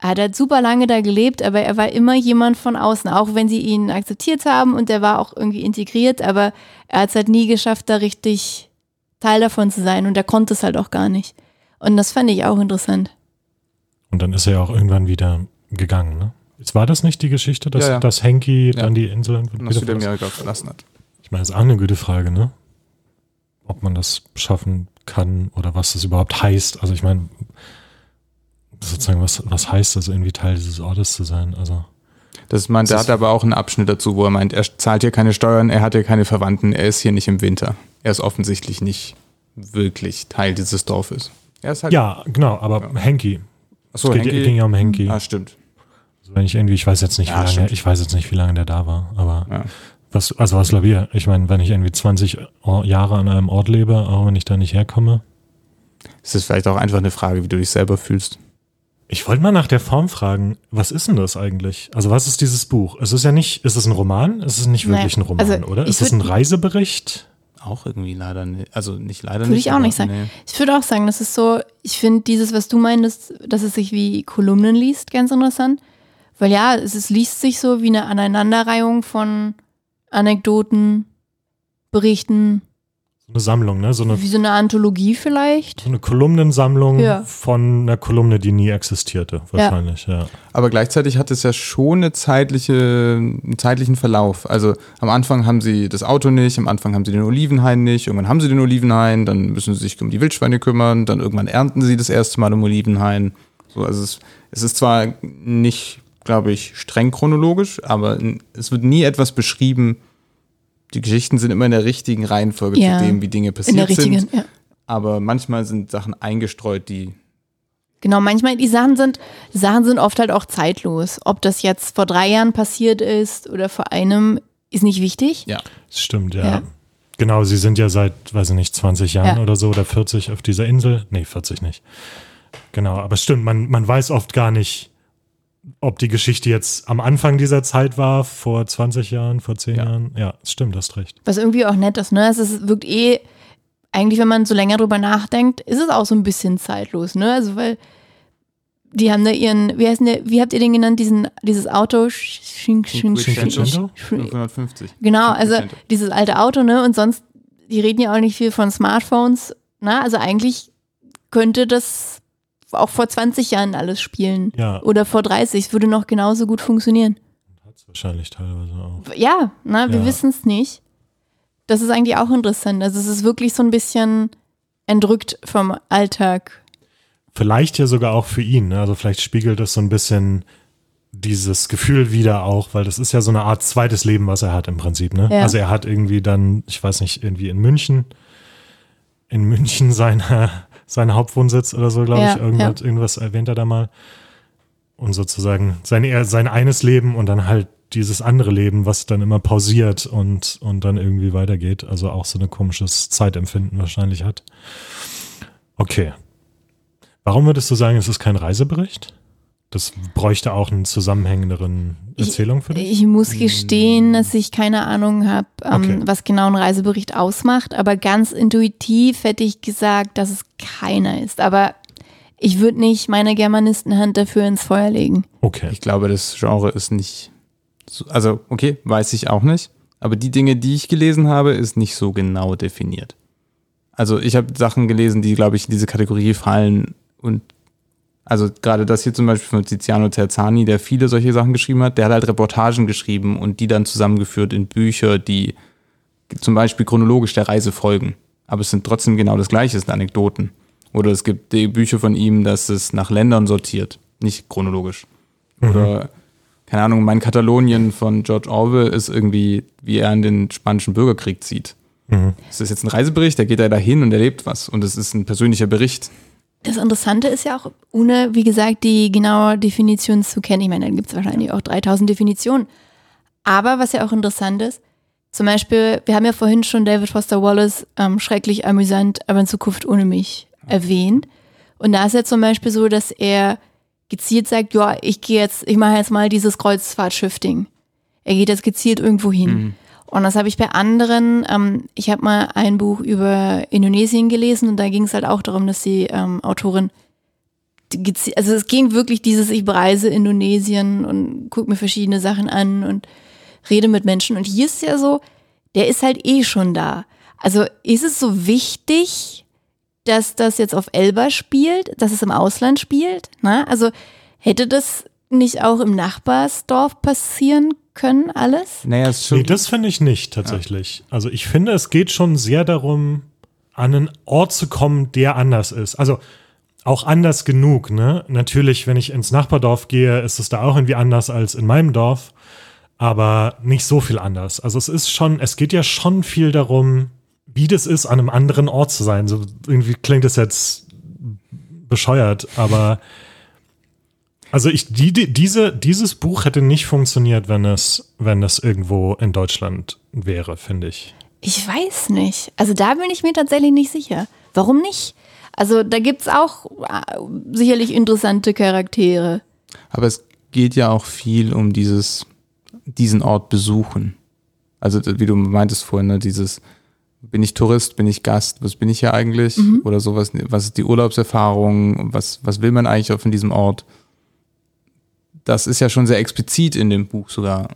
Er hat halt super lange da gelebt, aber er war immer jemand von außen, auch wenn sie ihn akzeptiert haben und er war auch irgendwie integriert, aber er hat es halt nie geschafft, da richtig Teil davon zu sein und er konnte es halt auch gar nicht. Und das fand ich auch interessant. Und dann ist er ja auch irgendwann wieder gegangen, ne? Jetzt war das nicht die Geschichte, dass, Ja, ja. dass Henki Ja. dann die Insel wieder? Südamerika verlassen hat. Ich meine, das ist auch eine gute Frage, ne? Ob man das schaffen kann oder was das überhaupt heißt. Also ich meine, sozusagen, was, was heißt das, irgendwie Teil dieses Ortes zu sein? Also, Das meint, er hat aber auch einen Abschnitt dazu, wo er meint, er zahlt hier keine Steuern, er hat hier keine Verwandten, er ist hier nicht im Winter. Er ist offensichtlich nicht wirklich Teil dieses Dorfes. Er ist halt. ja, genau, aber Henki. Achso, es Henki. ging ja um Henki. Ah, stimmt. Also wenn ich irgendwie, ich weiß jetzt nicht, wie Ja, lange, stimmt. ich weiß jetzt nicht, wie lange der da war, aber Ja. Was, also was glaube ich, ich meine, wenn ich irgendwie 20 Or- Jahre an einem Ort lebe, auch wenn ich da nicht herkomme. Es ist vielleicht auch einfach eine Frage, wie du dich selber fühlst. Ich wollte mal nach der Form fragen, was ist denn das eigentlich? Also was ist dieses Buch? Es ist ja nicht, ist es ein Roman? Es ist nicht Nein, wirklich ein Roman, also oder? Ist es ein Reisebericht? Auch irgendwie leider nicht. Also nicht leider Würde nicht. ich auch aber nicht sagen. nee. Ich würde auch sagen, das ist so, ich finde dieses, was du meintest, dass es sich wie Kolumnen liest, ganz interessant. Weil ja, es, es liest sich so wie eine Aneinanderreihung von Anekdoten, Berichten, So eine Sammlung, ne? So eine, wie so eine Anthologie vielleicht. so eine Kolumnensammlung Ja. von einer Kolumne, die nie existierte, wahrscheinlich, ja. Aber gleichzeitig hat es ja schon eine zeitliche, einen zeitlichen Verlauf. Also am Anfang haben sie das Auto nicht, am Anfang haben sie den Olivenhain nicht, irgendwann haben sie den Olivenhain, dann müssen sie sich um die Wildschweine kümmern, dann irgendwann ernten sie das erste Mal im Olivenhain. So, also es, es ist zwar nicht, glaube ich, streng chronologisch, aber es wird nie etwas beschrieben. Die Geschichten sind immer in der richtigen Reihenfolge Ja, zu dem, wie Dinge In passiert sind. ja. Aber manchmal sind Sachen eingestreut, die Genau, manchmal, die Sachen sind, Sachen sind oft halt auch zeitlos. Ob das jetzt vor drei Jahren passiert ist oder vor einem, ist nicht wichtig. ja Das stimmt, ja. Ja. Genau, sie sind ja seit, weiß ich nicht, 20 Jahren Ja. oder so oder 40 auf dieser Insel. Nee, 40 nicht. Genau, aber es stimmt, man, man weiß oft gar nicht, ob die Geschichte jetzt am Anfang dieser Zeit war, vor 20 Jahren, vor 10 Ja. Jahren. Ja, es stimmt, hast recht. Was irgendwie auch nett ist, ne? Es ist, wirkt eh, eigentlich, wenn man so länger drüber nachdenkt, ist es auch so ein bisschen zeitlos, ne? Also, weil die haben da ihren, wie heißt der, wie habt ihr den genannt, diesen, dieses Auto? Cinquecento? sch- sch- 550. Genau, also dieses alte Auto, ne? Und sonst, die reden ja auch nicht viel von Smartphones, ne? Also eigentlich könnte das auch vor 20 Jahren alles spielen. Ja, Oder vor 30, es würde noch genauso gut funktionieren. hat es wahrscheinlich teilweise auch. Ja, ne, wir Ja. wissen es nicht. Das ist eigentlich auch interessant. Also es ist wirklich so ein bisschen, entrückt vom Alltag. Vielleicht ja sogar auch für ihn. Ne? Also vielleicht spiegelt es so ein bisschen dieses Gefühl wieder auch, weil das ist ja so eine Art zweites Leben, was er hat im Prinzip. Ne? Ja. Also er hat irgendwie dann, ich weiß nicht, irgendwie in München, in München seine, seinen Hauptwohnsitz oder so, glaube Ja, ich. Irgendwas, irgendwas erwähnt er da mal. Und sozusagen sein, sein eines Leben und dann halt dieses andere Leben, was dann immer pausiert und, und dann irgendwie weitergeht. Also auch so ein komisches Zeitempfinden wahrscheinlich hat. Okay. Warum würdest du sagen, es ist kein Reisebericht? Das bräuchte auch einen zusammenhängenderen Erzählung für dich? Ich muss gestehen, dass ich keine Ahnung habe, ähm, Okay. was genau ein Reisebericht ausmacht, aber ganz intuitiv hätte ich gesagt, dass es keiner ist. Aber ich würde nicht meine Germanistenhand dafür ins Feuer legen. Okay. Ich glaube, das Genre ist nicht, so, also okay, weiß ich auch nicht. Aber die Dinge, die ich gelesen habe, ist nicht so genau definiert. Also ich habe Sachen gelesen, die, glaube ich, in diese Kategorie fallen und also gerade das hier zum Beispiel von Tiziano Terzani, der viele solche Sachen geschrieben hat, der hat halt Reportagen geschrieben und die dann zusammengeführt in Bücher, die zum Beispiel chronologisch der Reise folgen. Aber es sind trotzdem genau das Gleiche, es sind Anekdoten. Oder es gibt die Bücher von ihm, dass es nach Ländern sortiert, nicht chronologisch. Oder, keine Ahnung, mein Katalonien von George Orwell ist irgendwie, wie er an den spanischen Bürgerkrieg zieht. Mhm. Es ist jetzt ein Reisebericht, da geht er dahin und erlebt was. Und es ist ein persönlicher Bericht. Das Interessante ist ja auch, ohne, wie gesagt, die genaue Definition zu kennen. Ich meine, dann gibt es wahrscheinlich auch 3000 Definitionen. Aber was ja auch interessant ist, zum Beispiel, wir haben ja vorhin schon David Foster Wallace ähm, schrecklich amüsant, aber in Zukunft ohne mich erwähnt. Und da ist ja zum Beispiel so, dass er gezielt sagt, ja, ich gehe jetzt, ich mache jetzt mal dieses Kreuzfahrtschiff-Ding. Er geht jetzt gezielt irgendwo hin. Und das habe ich bei anderen, ähm, ich habe mal ein Buch über Indonesien gelesen und da ging es halt auch darum, dass die ähm, Autorin, also es ging wirklich dieses, ich bereise Indonesien und gucke mir verschiedene Sachen an und rede mit Menschen. Und hier ist ja so, der ist halt eh schon da. Also ist es so wichtig, dass das jetzt auf Elba spielt, dass es im Ausland spielt? Na? Also hätte das nicht auch im Nachbarsdorf passieren können, alles? Naja, ist schon. Nee, das finde ich nicht tatsächlich. Also ich finde, es geht schon sehr darum, an einen Ort zu kommen, der anders ist. Also auch anders genug, ne? Natürlich, wenn ich ins Nachbardorf gehe, ist es da auch irgendwie anders als in meinem Dorf, aber nicht so viel anders. Also es ist schon, es geht ja schon viel darum, wie das ist, an einem anderen Ort zu sein. So irgendwie klingt es jetzt bescheuert, aber also ich, die, die, diese, dieses Buch hätte nicht funktioniert, wenn es, wenn es irgendwo in Deutschland wäre, finde ich. Ich weiß nicht. Also da bin ich mir tatsächlich nicht sicher. Warum nicht? Also da gibt es auch äh, sicherlich interessante Charaktere. Aber es geht ja auch viel um dieses, diesen Ort besuchen. Also wie du meintest vorhin, ne, dieses, bin ich Tourist, bin ich Gast, was bin ich hier eigentlich? Oder sowas, was ist die Urlaubserfahrung, was, was will man eigentlich auf in diesem Ort? Das ist ja schon sehr explizit in dem Buch sogar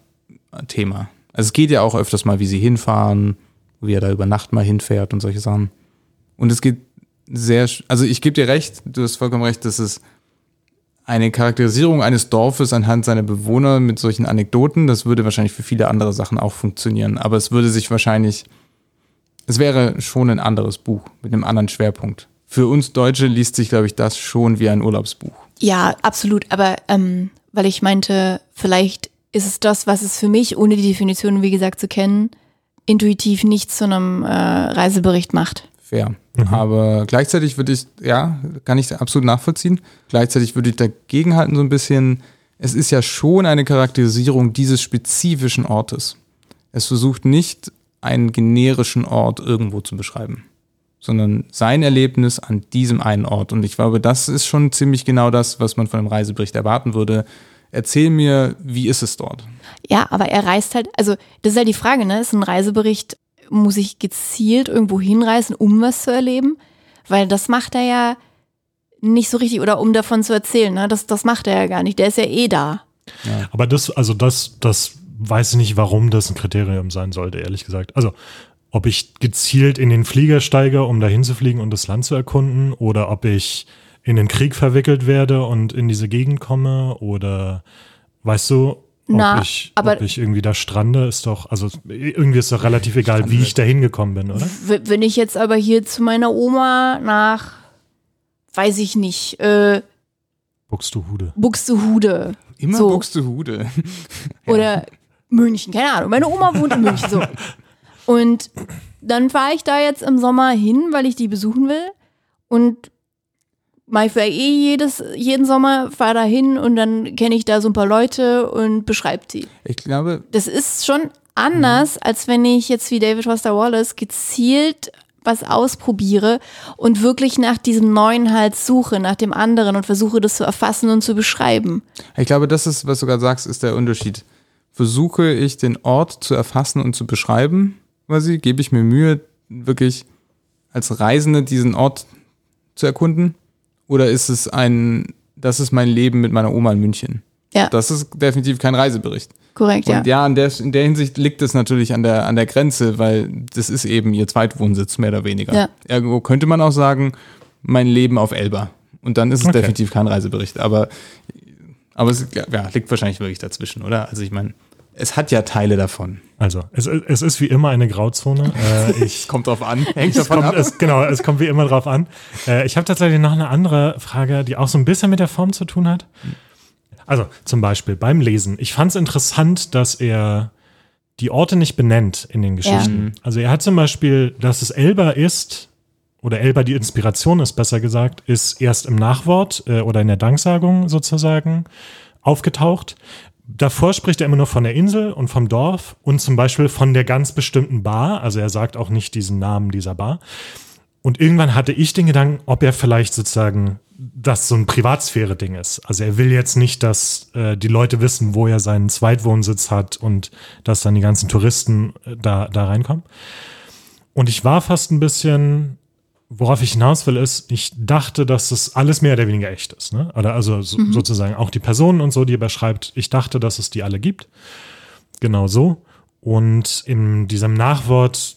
ein Thema. Also es geht ja auch öfters mal, wie sie hinfahren, wie er da über Nacht mal hinfährt und solche Sachen. Und es geht sehr, also ich gebe dir recht, du hast vollkommen recht, dass es eine Charakterisierung eines Dorfes anhand seiner Bewohner mit solchen Anekdoten, das würde wahrscheinlich für viele andere Sachen auch funktionieren. Aber es würde sich wahrscheinlich, es wäre schon ein anderes Buch mit einem anderen Schwerpunkt. Für uns Deutsche liest sich, glaube ich, das schon wie ein Urlaubsbuch. Ja, absolut. Aber ähm, weil ich meinte, vielleicht ist es das, was es für mich, ohne die Definition, wie gesagt, zu kennen, intuitiv nicht zu einem äh, Reisebericht macht. Fair. Aber gleichzeitig würde ich, ja, kann ich absolut nachvollziehen. Gleichzeitig würde ich dagegen halten so ein bisschen, es ist ja schon eine Charakterisierung dieses spezifischen Ortes. Es versucht nicht, einen generischen Ort irgendwo zu beschreiben, sondern sein Erlebnis an diesem einen Ort. Und ich glaube, das ist schon ziemlich genau das, was man von einem Reisebericht erwarten würde. Erzähl mir, wie ist es dort? Ja, aber er reist halt, also das ist halt die Frage, ne? Ist ein Reisebericht, muss ich gezielt irgendwo hinreisen, um was zu erleben? Weil das macht er ja nicht so richtig, oder um davon zu erzählen, ne? Das, das macht er ja gar nicht. Der ist ja eh da. Aber das, also das, das weiß ich nicht, warum das ein Kriterium sein sollte, ehrlich gesagt. Also, ob ich gezielt in den Flieger steige, um dahin zu fliegen und das Land zu erkunden, oder ob ich in den Krieg verwickelt werde und in diese Gegend komme, oder weißt du, Na, ob, ich, aber- ob ich irgendwie da strande, ist doch, also irgendwie ist doch relativ egal, wie ich da hingekommen bin, oder? W- Wenn ich jetzt aber hier zu meiner Oma nach, weiß ich nicht, äh, Buxtehude. Buxtehude Immer So. Buxtehude. oder München, keine Ahnung. Meine Oma wohnt in München, so. Und dann fahre ich da jetzt im Sommer hin, weil ich die besuchen will. Und mache ich eh jedes, jeden Sommer, fahre da hin und dann kenne ich da so ein paar Leute und beschreibe sie. Ich glaube, Das ist schon anders, als wenn ich jetzt wie David Foster Wallace gezielt was ausprobiere und wirklich nach diesem neuen halt suche, nach dem anderen und versuche das zu erfassen und zu beschreiben. ich glaube, das ist, was du gerade sagst, ist der Unterschied. Versuche ich den Ort zu erfassen und zu beschreiben, quasi, gebe ich mir Mühe, wirklich als Reisende diesen Ort zu erkunden? Oder ist es ein, das ist mein Leben mit meiner Oma in München? Ja. Das ist definitiv kein Reisebericht. Korrekt, ja. Und ja, in, der, in der Hinsicht liegt es natürlich an der, an der Grenze, weil das ist eben ihr Zweitwohnsitz, mehr oder weniger. Ja. Irgendwo könnte man auch sagen, mein Leben auf Elba. Und dann ist es Okay. definitiv kein Reisebericht. Aber, aber es ja, liegt wahrscheinlich wirklich dazwischen, oder? Also ich meine, es hat ja Teile davon. Also, es, es ist wie immer eine Grauzone. Äh, ich, Kommt drauf an, hängt es davon kommt, ab. es, genau, es kommt wie immer drauf an. Äh, ich habe tatsächlich noch eine andere Frage, die auch so ein bisschen mit der Form zu tun hat. Also, zum Beispiel beim Lesen. Ich fand es interessant, dass er die Orte nicht benennt in den Geschichten. Also, er hat zum Beispiel, dass es Elba ist, oder Elba die Inspiration ist, besser gesagt, ist erst im Nachwort äh, oder in der Danksagung sozusagen aufgetaucht. Davor spricht er immer nur von der Insel und vom Dorf und zum Beispiel von der ganz bestimmten Bar. Also er sagt auch nicht diesen Namen dieser Bar. Und irgendwann hatte ich den Gedanken, ob er vielleicht sozusagen das so ein Privatsphäre-Ding ist. Also er will jetzt nicht, dass äh, die Leute wissen, wo er seinen Zweitwohnsitz hat und dass dann die ganzen Touristen äh, da, da reinkommen. Und ich war fast ein bisschen, worauf ich hinaus will, ist, ich dachte, dass das alles mehr oder weniger echt ist. Ne? Oder also so, sozusagen auch die Personen und so, die er beschreibt, ich dachte, dass es die alle gibt. Genau so. Und in diesem Nachwort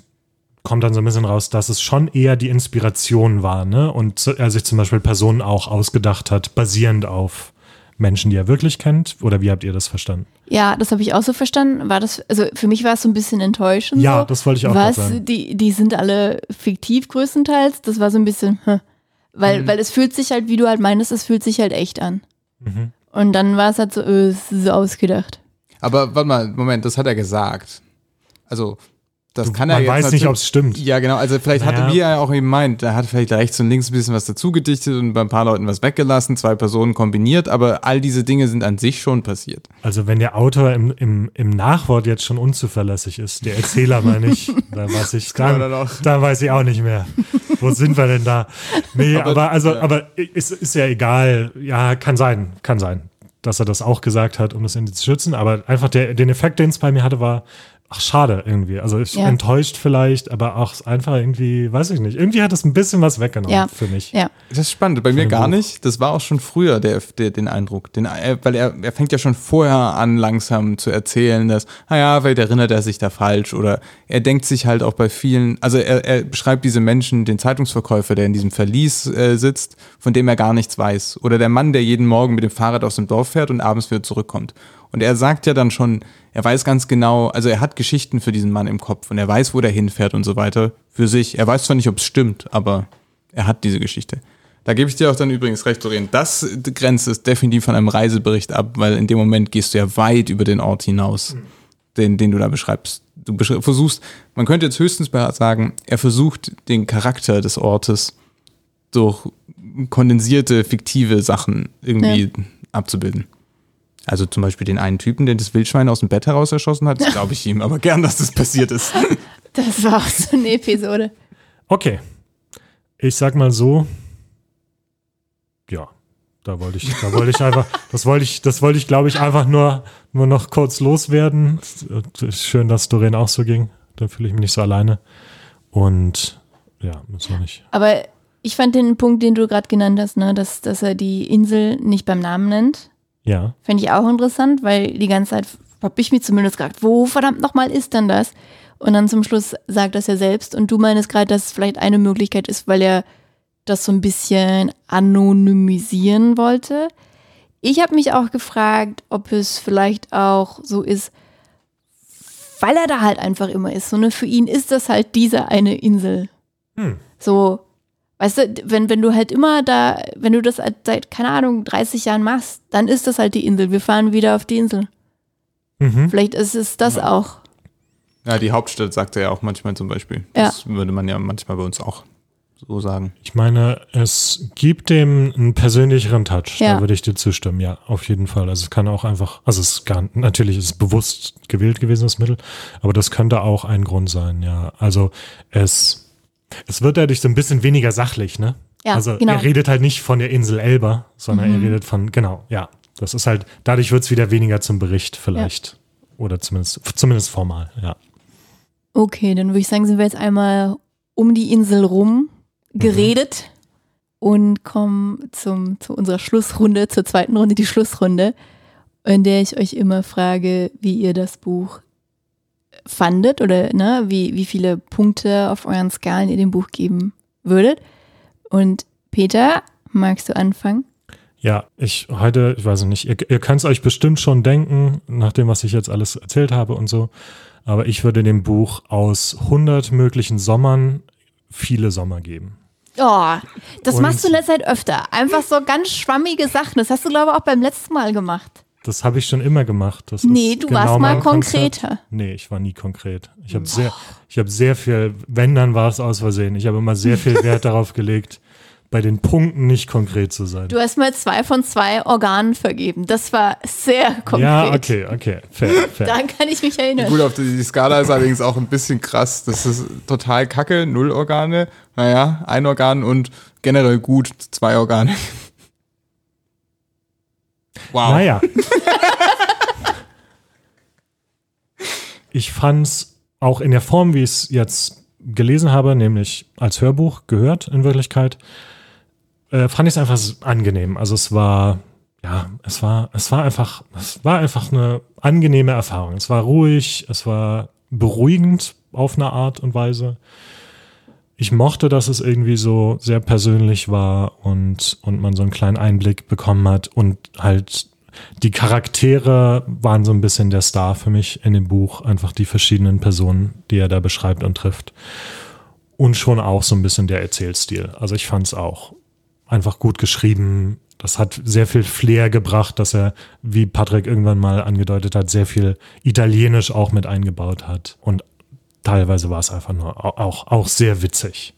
kommt dann so ein bisschen raus, dass es schon eher die Inspiration war, ne? Und er sich zum Beispiel Personen auch ausgedacht hat, basierend auf Menschen, die er wirklich kennt. Oder wie habt ihr das verstanden? Ja, das habe ich auch so verstanden. War das, also für mich war es so ein bisschen enttäuschend. Ja, so. das wollte ich auch Was, sagen. die, die sind alle fiktiv größtenteils. Das war so ein bisschen, hm. weil, Mhm. weil es fühlt sich halt, wie du halt meinst, es fühlt sich halt echt an. Mhm. Und dann war es halt so, äh, es ist so ausgedacht. Aber warte mal, Moment, das hat er gesagt. Also, das kann er Man jetzt weiß nicht, ob es stimmt. Ja, genau. Also vielleicht Naja. hatte, wie er auch eben meint, er hat vielleicht rechts und links ein bisschen was dazu gedichtet und bei ein paar Leuten was weggelassen, zwei Personen kombiniert, aber all diese Dinge sind an sich schon passiert. Also wenn der Autor im, im, im Nachwort jetzt schon unzuverlässig ist, der Erzähler meine ich, da weiß ich, dann, dann weiß ich auch nicht mehr. Wo sind wir denn da? Nee, aber, Aber- also, ja. aber ist, ist ja egal. Ja, kann sein, kann sein, dass er das auch gesagt hat, um das Ende zu schützen. Aber einfach der, den Effekt, den es bei mir hatte, war, ach schade irgendwie. Also ich Ja. enttäuscht vielleicht, aber auch einfach irgendwie, weiß ich nicht. Irgendwie hat es ein bisschen was weggenommen Ja. für mich. Ja. Das ist spannend. Bei mir dem gar Buch. nicht. Das war auch schon früher der, der, den Eindruck. Den, er- weil er, er fängt ja schon vorher an, langsam zu erzählen, dass, naja, vielleicht erinnert er sich da falsch oder er denkt sich halt auch bei vielen, also er, er beschreibt diese Menschen, den Zeitungsverkäufer, der in diesem Verlies äh, sitzt, von dem er gar nichts weiß. Oder der Mann, der jeden Morgen mit dem Fahrrad aus dem Dorf fährt und abends wieder zurückkommt. Und er sagt ja dann schon, er weiß ganz genau, also er hat Geschichten für diesen Mann im Kopf und er weiß, wo der hinfährt und so weiter für sich. Er weiß zwar nicht, ob es stimmt, aber er hat diese Geschichte. Da gebe ich dir auch dann übrigens recht, Doreen. Das grenzt es definitiv von einem Reisebericht ab, weil in dem Moment gehst du ja weit über den Ort hinaus, den, den du da beschreibst. Du beschre versuchst, man könnte jetzt höchstens sagen, er versucht den Charakter des Ortes durch kondensierte, fiktive Sachen irgendwie abzubilden. Also zum Beispiel den einen Typen, der das Wildschwein aus dem Bett heraus erschossen hat, glaube ich ihm aber gern, dass das passiert ist. Das war auch so eine Episode. Okay. Ich sag mal so. Ja, da wollte ich, da wollte ich einfach, das wollte ich, das wollte ich, glaube ich, einfach nur, nur noch kurz loswerden. Schön, dass Doreen auch so ging. Da fühle ich mich nicht so alleine. Und ja, müssen wir nicht. Aber ich fand den Punkt, den du gerade genannt hast, ne, dass, dass er die Insel nicht beim Namen nennt, Ja, fände ich auch interessant, weil die ganze Zeit habe ich mich zumindest gefragt, wo verdammt nochmal ist denn das? Und dann zum Schluss sagt das ja selbst und du meinst gerade, dass es vielleicht eine Möglichkeit ist, weil er das so ein bisschen anonymisieren wollte. ich habe mich auch gefragt, ob es vielleicht auch so ist, weil er da halt einfach immer ist. So, ne, für ihn ist das halt diese eine Insel. Hm. So, weißt du, wenn, wenn du halt immer da, wenn du das seit, keine Ahnung, 30 Jahren machst, dann ist das halt die Insel. Wir fahren wieder auf die Insel. Mhm. Vielleicht ist es das auch. Ja, die Hauptstadt sagt er ja auch manchmal zum Beispiel. Ja. Das würde man ja manchmal bei uns auch so sagen. Ich meine, es gibt dem einen persönlicheren Touch. Ja. Da würde ich dir zustimmen, ja, auf jeden Fall. Also es kann auch einfach, also es ist gar, natürlich ist es bewusst gewählt gewesen, das Mittel, aber das könnte auch ein Grund sein, ja. Also es, es wird dadurch so ein bisschen weniger sachlich, ne? Ja, also genau. er redet halt nicht von der Insel Elba, sondern er redet von, genau, ja. Das ist halt, dadurch wird es wieder weniger zum Bericht vielleicht. Oder zumindest, zumindest formal, ja. Okay, dann würde ich sagen, sind wir jetzt einmal um die Insel rum geredet und kommen zum, zu unserer Schlussrunde, zur zweiten Runde, die Schlussrunde, in der ich euch immer frage, wie ihr das Buch fandet oder ne, wie, wie viele Punkte auf euren Skalen ihr dem Buch geben würdet. Und Peter, magst du anfangen? Ja, ich heute, ich weiß nicht, ihr, ihr könnt es euch bestimmt schon denken, nach dem, was ich jetzt alles erzählt habe und so. Aber ich würde dem Buch aus 100 möglichen Sommern viele Sommer geben. Oh, das Und- machst du in letzter Zeit öfter. Einfach so ganz schwammige Sachen. Das hast du, glaube ich, auch beim letzten Mal gemacht. Das habe ich schon immer gemacht. Das Nee, ist du genau warst mal mein Konzept. konkreter. Nee, ich war nie konkret. Ich habe sehr, ich habe sehr viel, wenn, dann war es aus Versehen. Ich habe immer sehr viel Wert darauf gelegt, bei den Punkten nicht konkret zu sein. Du hast mir zwei von zwei Organen vergeben. Das war sehr konkret. ja, okay, okay, fair, fair. Daran kann ich mich erinnern. Gut, auf die, die Skala ist allerdings auch ein bisschen krass. Das ist total kacke, null Organe. Naja, ein Organ und generell gut, zwei Organe. Wow. Naja. ich fand's auch in der Form, wie ich es jetzt gelesen habe, nämlich als Hörbuch gehört in Wirklichkeit, äh, fand ich es einfach angenehm. Also es war, ja, es war, es war einfach, es war einfach eine angenehme Erfahrung. Es war ruhig, es war beruhigend auf eine Art und Weise. Ich mochte, dass es irgendwie so sehr persönlich war und, und man so einen kleinen Einblick bekommen hat und halt die Charaktere waren so ein bisschen der Star für mich in dem Buch. Einfach die verschiedenen Personen, die er da beschreibt und trifft. Und schon auch so ein bisschen der Erzählstil. Also ich fand es auch einfach gut geschrieben. Das hat sehr viel Flair gebracht, dass er, wie Patrick irgendwann mal angedeutet hat, sehr viel Italienisch auch mit eingebaut hat. Und teilweise war es einfach nur au- auch, auch sehr witzig.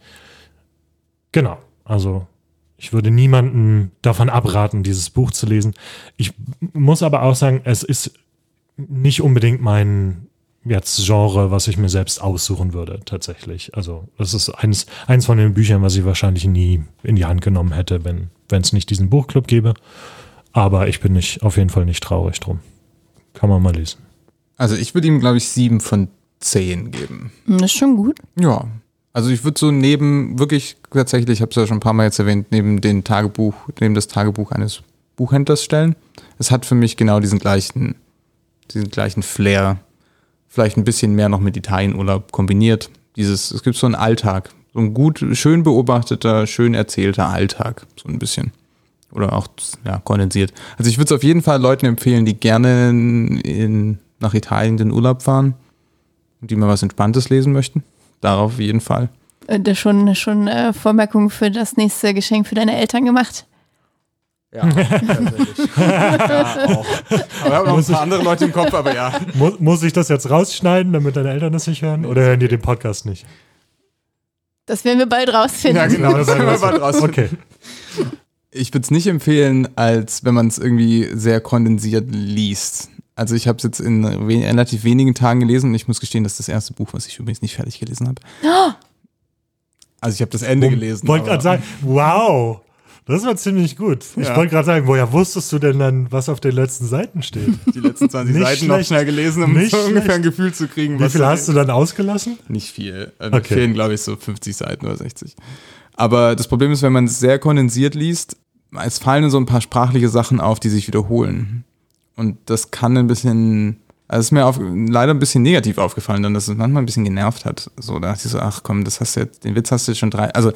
Genau. Also ich würde niemanden davon abraten, dieses Buch zu lesen. Ich muss aber auch sagen, es ist nicht unbedingt mein jetzt Genre, was ich mir selbst aussuchen würde, tatsächlich. Also, das ist eins, eins von den Büchern, was ich wahrscheinlich nie in die Hand genommen hätte, wenn wenn es nicht diesen Buchclub gäbe. Aber ich bin nicht, auf jeden Fall nicht traurig drum. Kann man mal lesen. Also ich würde ihm, glaube ich, sieben von zehn geben. Das ist schon gut. Ja. Also ich würde so neben, wirklich tatsächlich, ich habe es ja schon ein paar Mal jetzt erwähnt, neben den Tagebuch, neben das Tagebuch eines Buchhändlers stellen. Es hat für mich genau diesen gleichen, diesen gleichen Flair. Vielleicht ein bisschen mehr noch mit Italienurlaub kombiniert. Dieses, es gibt so einen Alltag. So ein gut, schön beobachteter, schön erzählter Alltag. So ein bisschen. Oder auch, ja, kondensiert. Also ich würde es auf jeden Fall Leuten empfehlen, die gerne in, nach Italien den Urlaub fahren die mal was Entspanntes lesen möchten. Darauf auf jeden Fall. Äh, Das schon schon äh, Vormerkung für das nächste Geschenk für deine Eltern gemacht. Ja, tatsächlich. ja, auch. Aber ich habe noch ein paar andere Leute im Kopf, aber ja. Muss, muss ich das jetzt rausschneiden, damit deine Eltern das nicht hören? Oder hören die den Podcast nicht? Das werden wir bald rausfinden. Ja, genau, das können wir bald raus. Okay. Ich würde es nicht empfehlen, als wenn man es irgendwie sehr kondensiert liest. Also ich habe es jetzt in we relativ wenigen Tagen gelesen und ich muss gestehen, das ist das erste Buch, was ich übrigens nicht fertig gelesen habe. Also ich habe das Ende gelesen. Wollte aber- gerade sagen, wow, das war ziemlich gut. Ich Ja. wollte gerade sagen, woher wusstest du denn dann, was auf den letzten Seiten steht? die letzten 20 Nicht Seiten noch schlecht. schnell gelesen, um Nicht so ungefähr schlecht. ein Gefühl zu kriegen. Wie viel hast du dann ausgelassen? Nicht viel. Äh, Okay. fehlen, glaube ich, so 50 Seiten oder 60. Aber das Problem ist, wenn man es sehr kondensiert liest, es fallen so ein paar sprachliche Sachen auf, die sich wiederholen. Und das kann ein bisschen, also ist mir auf, leider ein bisschen negativ aufgefallen, dann, dass es manchmal ein bisschen genervt hat. So, da dachte ich so, ach komm, das hast du jetzt, den Witz hast du jetzt schon drei, also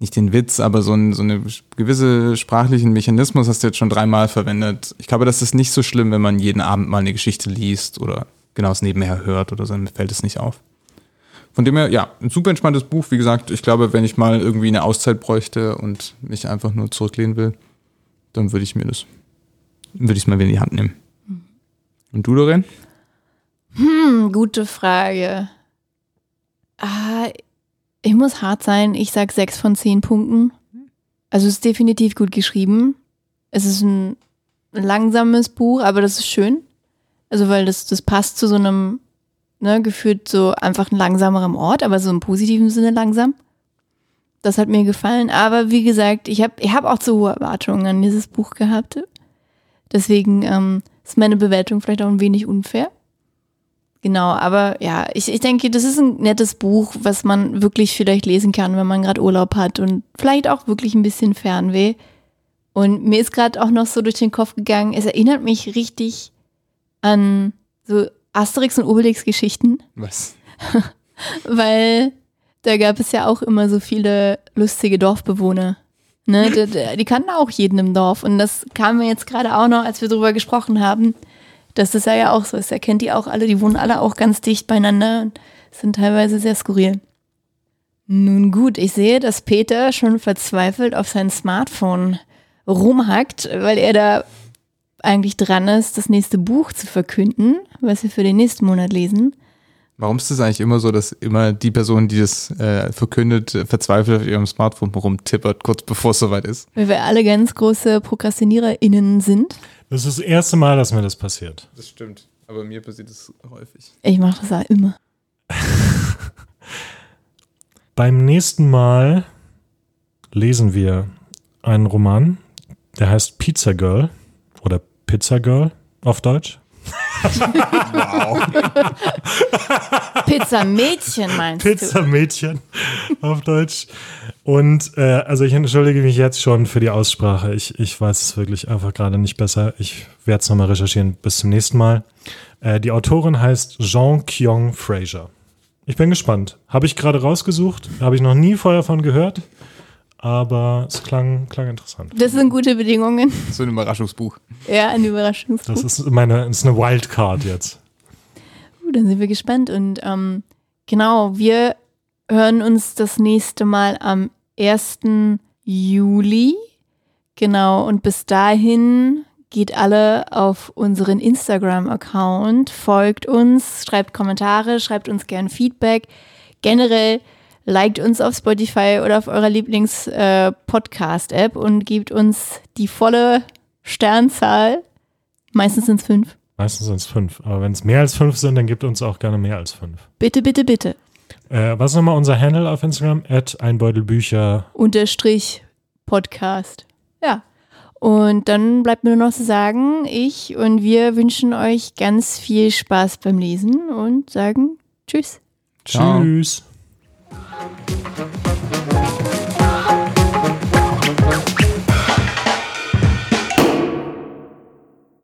nicht den Witz, aber so, ein, so eine gewisse sprachlichen Mechanismus hast du jetzt schon dreimal verwendet. Ich glaube, das ist nicht so schlimm, wenn man jeden Abend mal eine Geschichte liest oder genau es nebenher hört oder so, dann fällt es nicht auf. Von dem her, ja, ein super entspanntes Buch. Wie gesagt, ich glaube, wenn ich mal irgendwie eine Auszeit bräuchte und mich einfach nur zurücklehnen will, dann würde ich mir das, würde ich es mal wieder in die Hand nehmen. Und du, Doreen? Hm, gute Frage. Ah, ich muss hart sein. Ich sag sechs von zehn Punkten. Also es ist definitiv gut geschrieben. Es ist ein langsames Buch, aber das ist schön. Also weil das, das passt zu so einem, ne, gefühlt so einfach ein langsamerem Ort, aber so im positiven Sinne langsam. Das hat mir gefallen. Aber wie gesagt, ich habe ich hab auch zu hohe Erwartungen an dieses Buch gehabt. Deswegen ähm, ist meine Bewertung vielleicht auch ein wenig unfair. Genau, aber ja, ich, ich denke, das ist ein nettes Buch, was man wirklich vielleicht lesen kann, wenn man gerade Urlaub hat und vielleicht auch wirklich ein bisschen Fernweh. Und mir ist gerade auch noch so durch den Kopf gegangen, es erinnert mich richtig an so Asterix und Obelix Geschichten, Was? weil da gab es ja auch immer so viele lustige Dorfbewohner. Ne? Die, die, kannten auch jeden im Dorf. Und das kam mir jetzt gerade auch noch, als wir darüber gesprochen haben, dass das ja auch so ist. Er kennt die auch alle, die wohnen alle auch ganz dicht beieinander und sind teilweise sehr skurril. Nun gut, ich sehe, dass Peter schon verzweifelt auf sein Smartphone rumhackt, weil er da eigentlich dran ist, das nächste Buch zu verkünden, was wir für den nächsten Monat lesen. Warum ist es eigentlich immer so, dass immer die Person, die das äh, verkündet, äh, verzweifelt auf ihrem Smartphone rumtippert, kurz bevor es soweit ist? Weil wir alle ganz große ProkrastiniererInnen sind. Das ist das erste Mal, dass mir das passiert. Das stimmt. Aber mir passiert das häufig. Ich mache das auch immer. Beim nächsten Mal lesen wir einen Roman, der heißt Pizza Girl oder Pizza Girl auf Deutsch. Pizza Mädchen meinst Pizza Mädchen auf Deutsch. Und äh, also ich entschuldige mich jetzt schon für die Aussprache. Ich, ich weiß es wirklich einfach gerade nicht besser. Ich werde es nochmal recherchieren. Bis zum nächsten Mal. Äh, die Autorin heißt Jean Kyung Fraser. Ich bin gespannt. Habe ich gerade rausgesucht. Habe ich noch nie vorher von gehört. Aber es klang, klang interessant. Das sind gute Bedingungen. So ein Überraschungsbuch. Ja, ein Überraschungsbuch. Das ist meine, ist eine Wildcard jetzt. Uh, dann sind wir gespannt. Und ähm, genau, wir hören uns das nächste Mal am 1. Juli. Genau, und bis dahin geht alle auf unseren Instagram-Account, folgt uns, schreibt Kommentare, schreibt uns gern Feedback. Generell liked uns auf Spotify oder auf eurer Lieblings-Podcast-App und gebt uns die volle Sternzahl. Meistens sind es fünf. Meistens sind es fünf. Aber wenn es mehr als fünf sind, dann gibt uns auch gerne mehr als fünf. Bitte, bitte, bitte. Äh, was ist nochmal unser Handle auf Instagram? At einbeutelbücher. Unterstrich Podcast. Ja. Und dann bleibt mir nur noch zu sagen, ich und wir wünschen euch ganz viel Spaß beim Lesen und sagen Tschüss. Ciao. Tschüss. Thank you.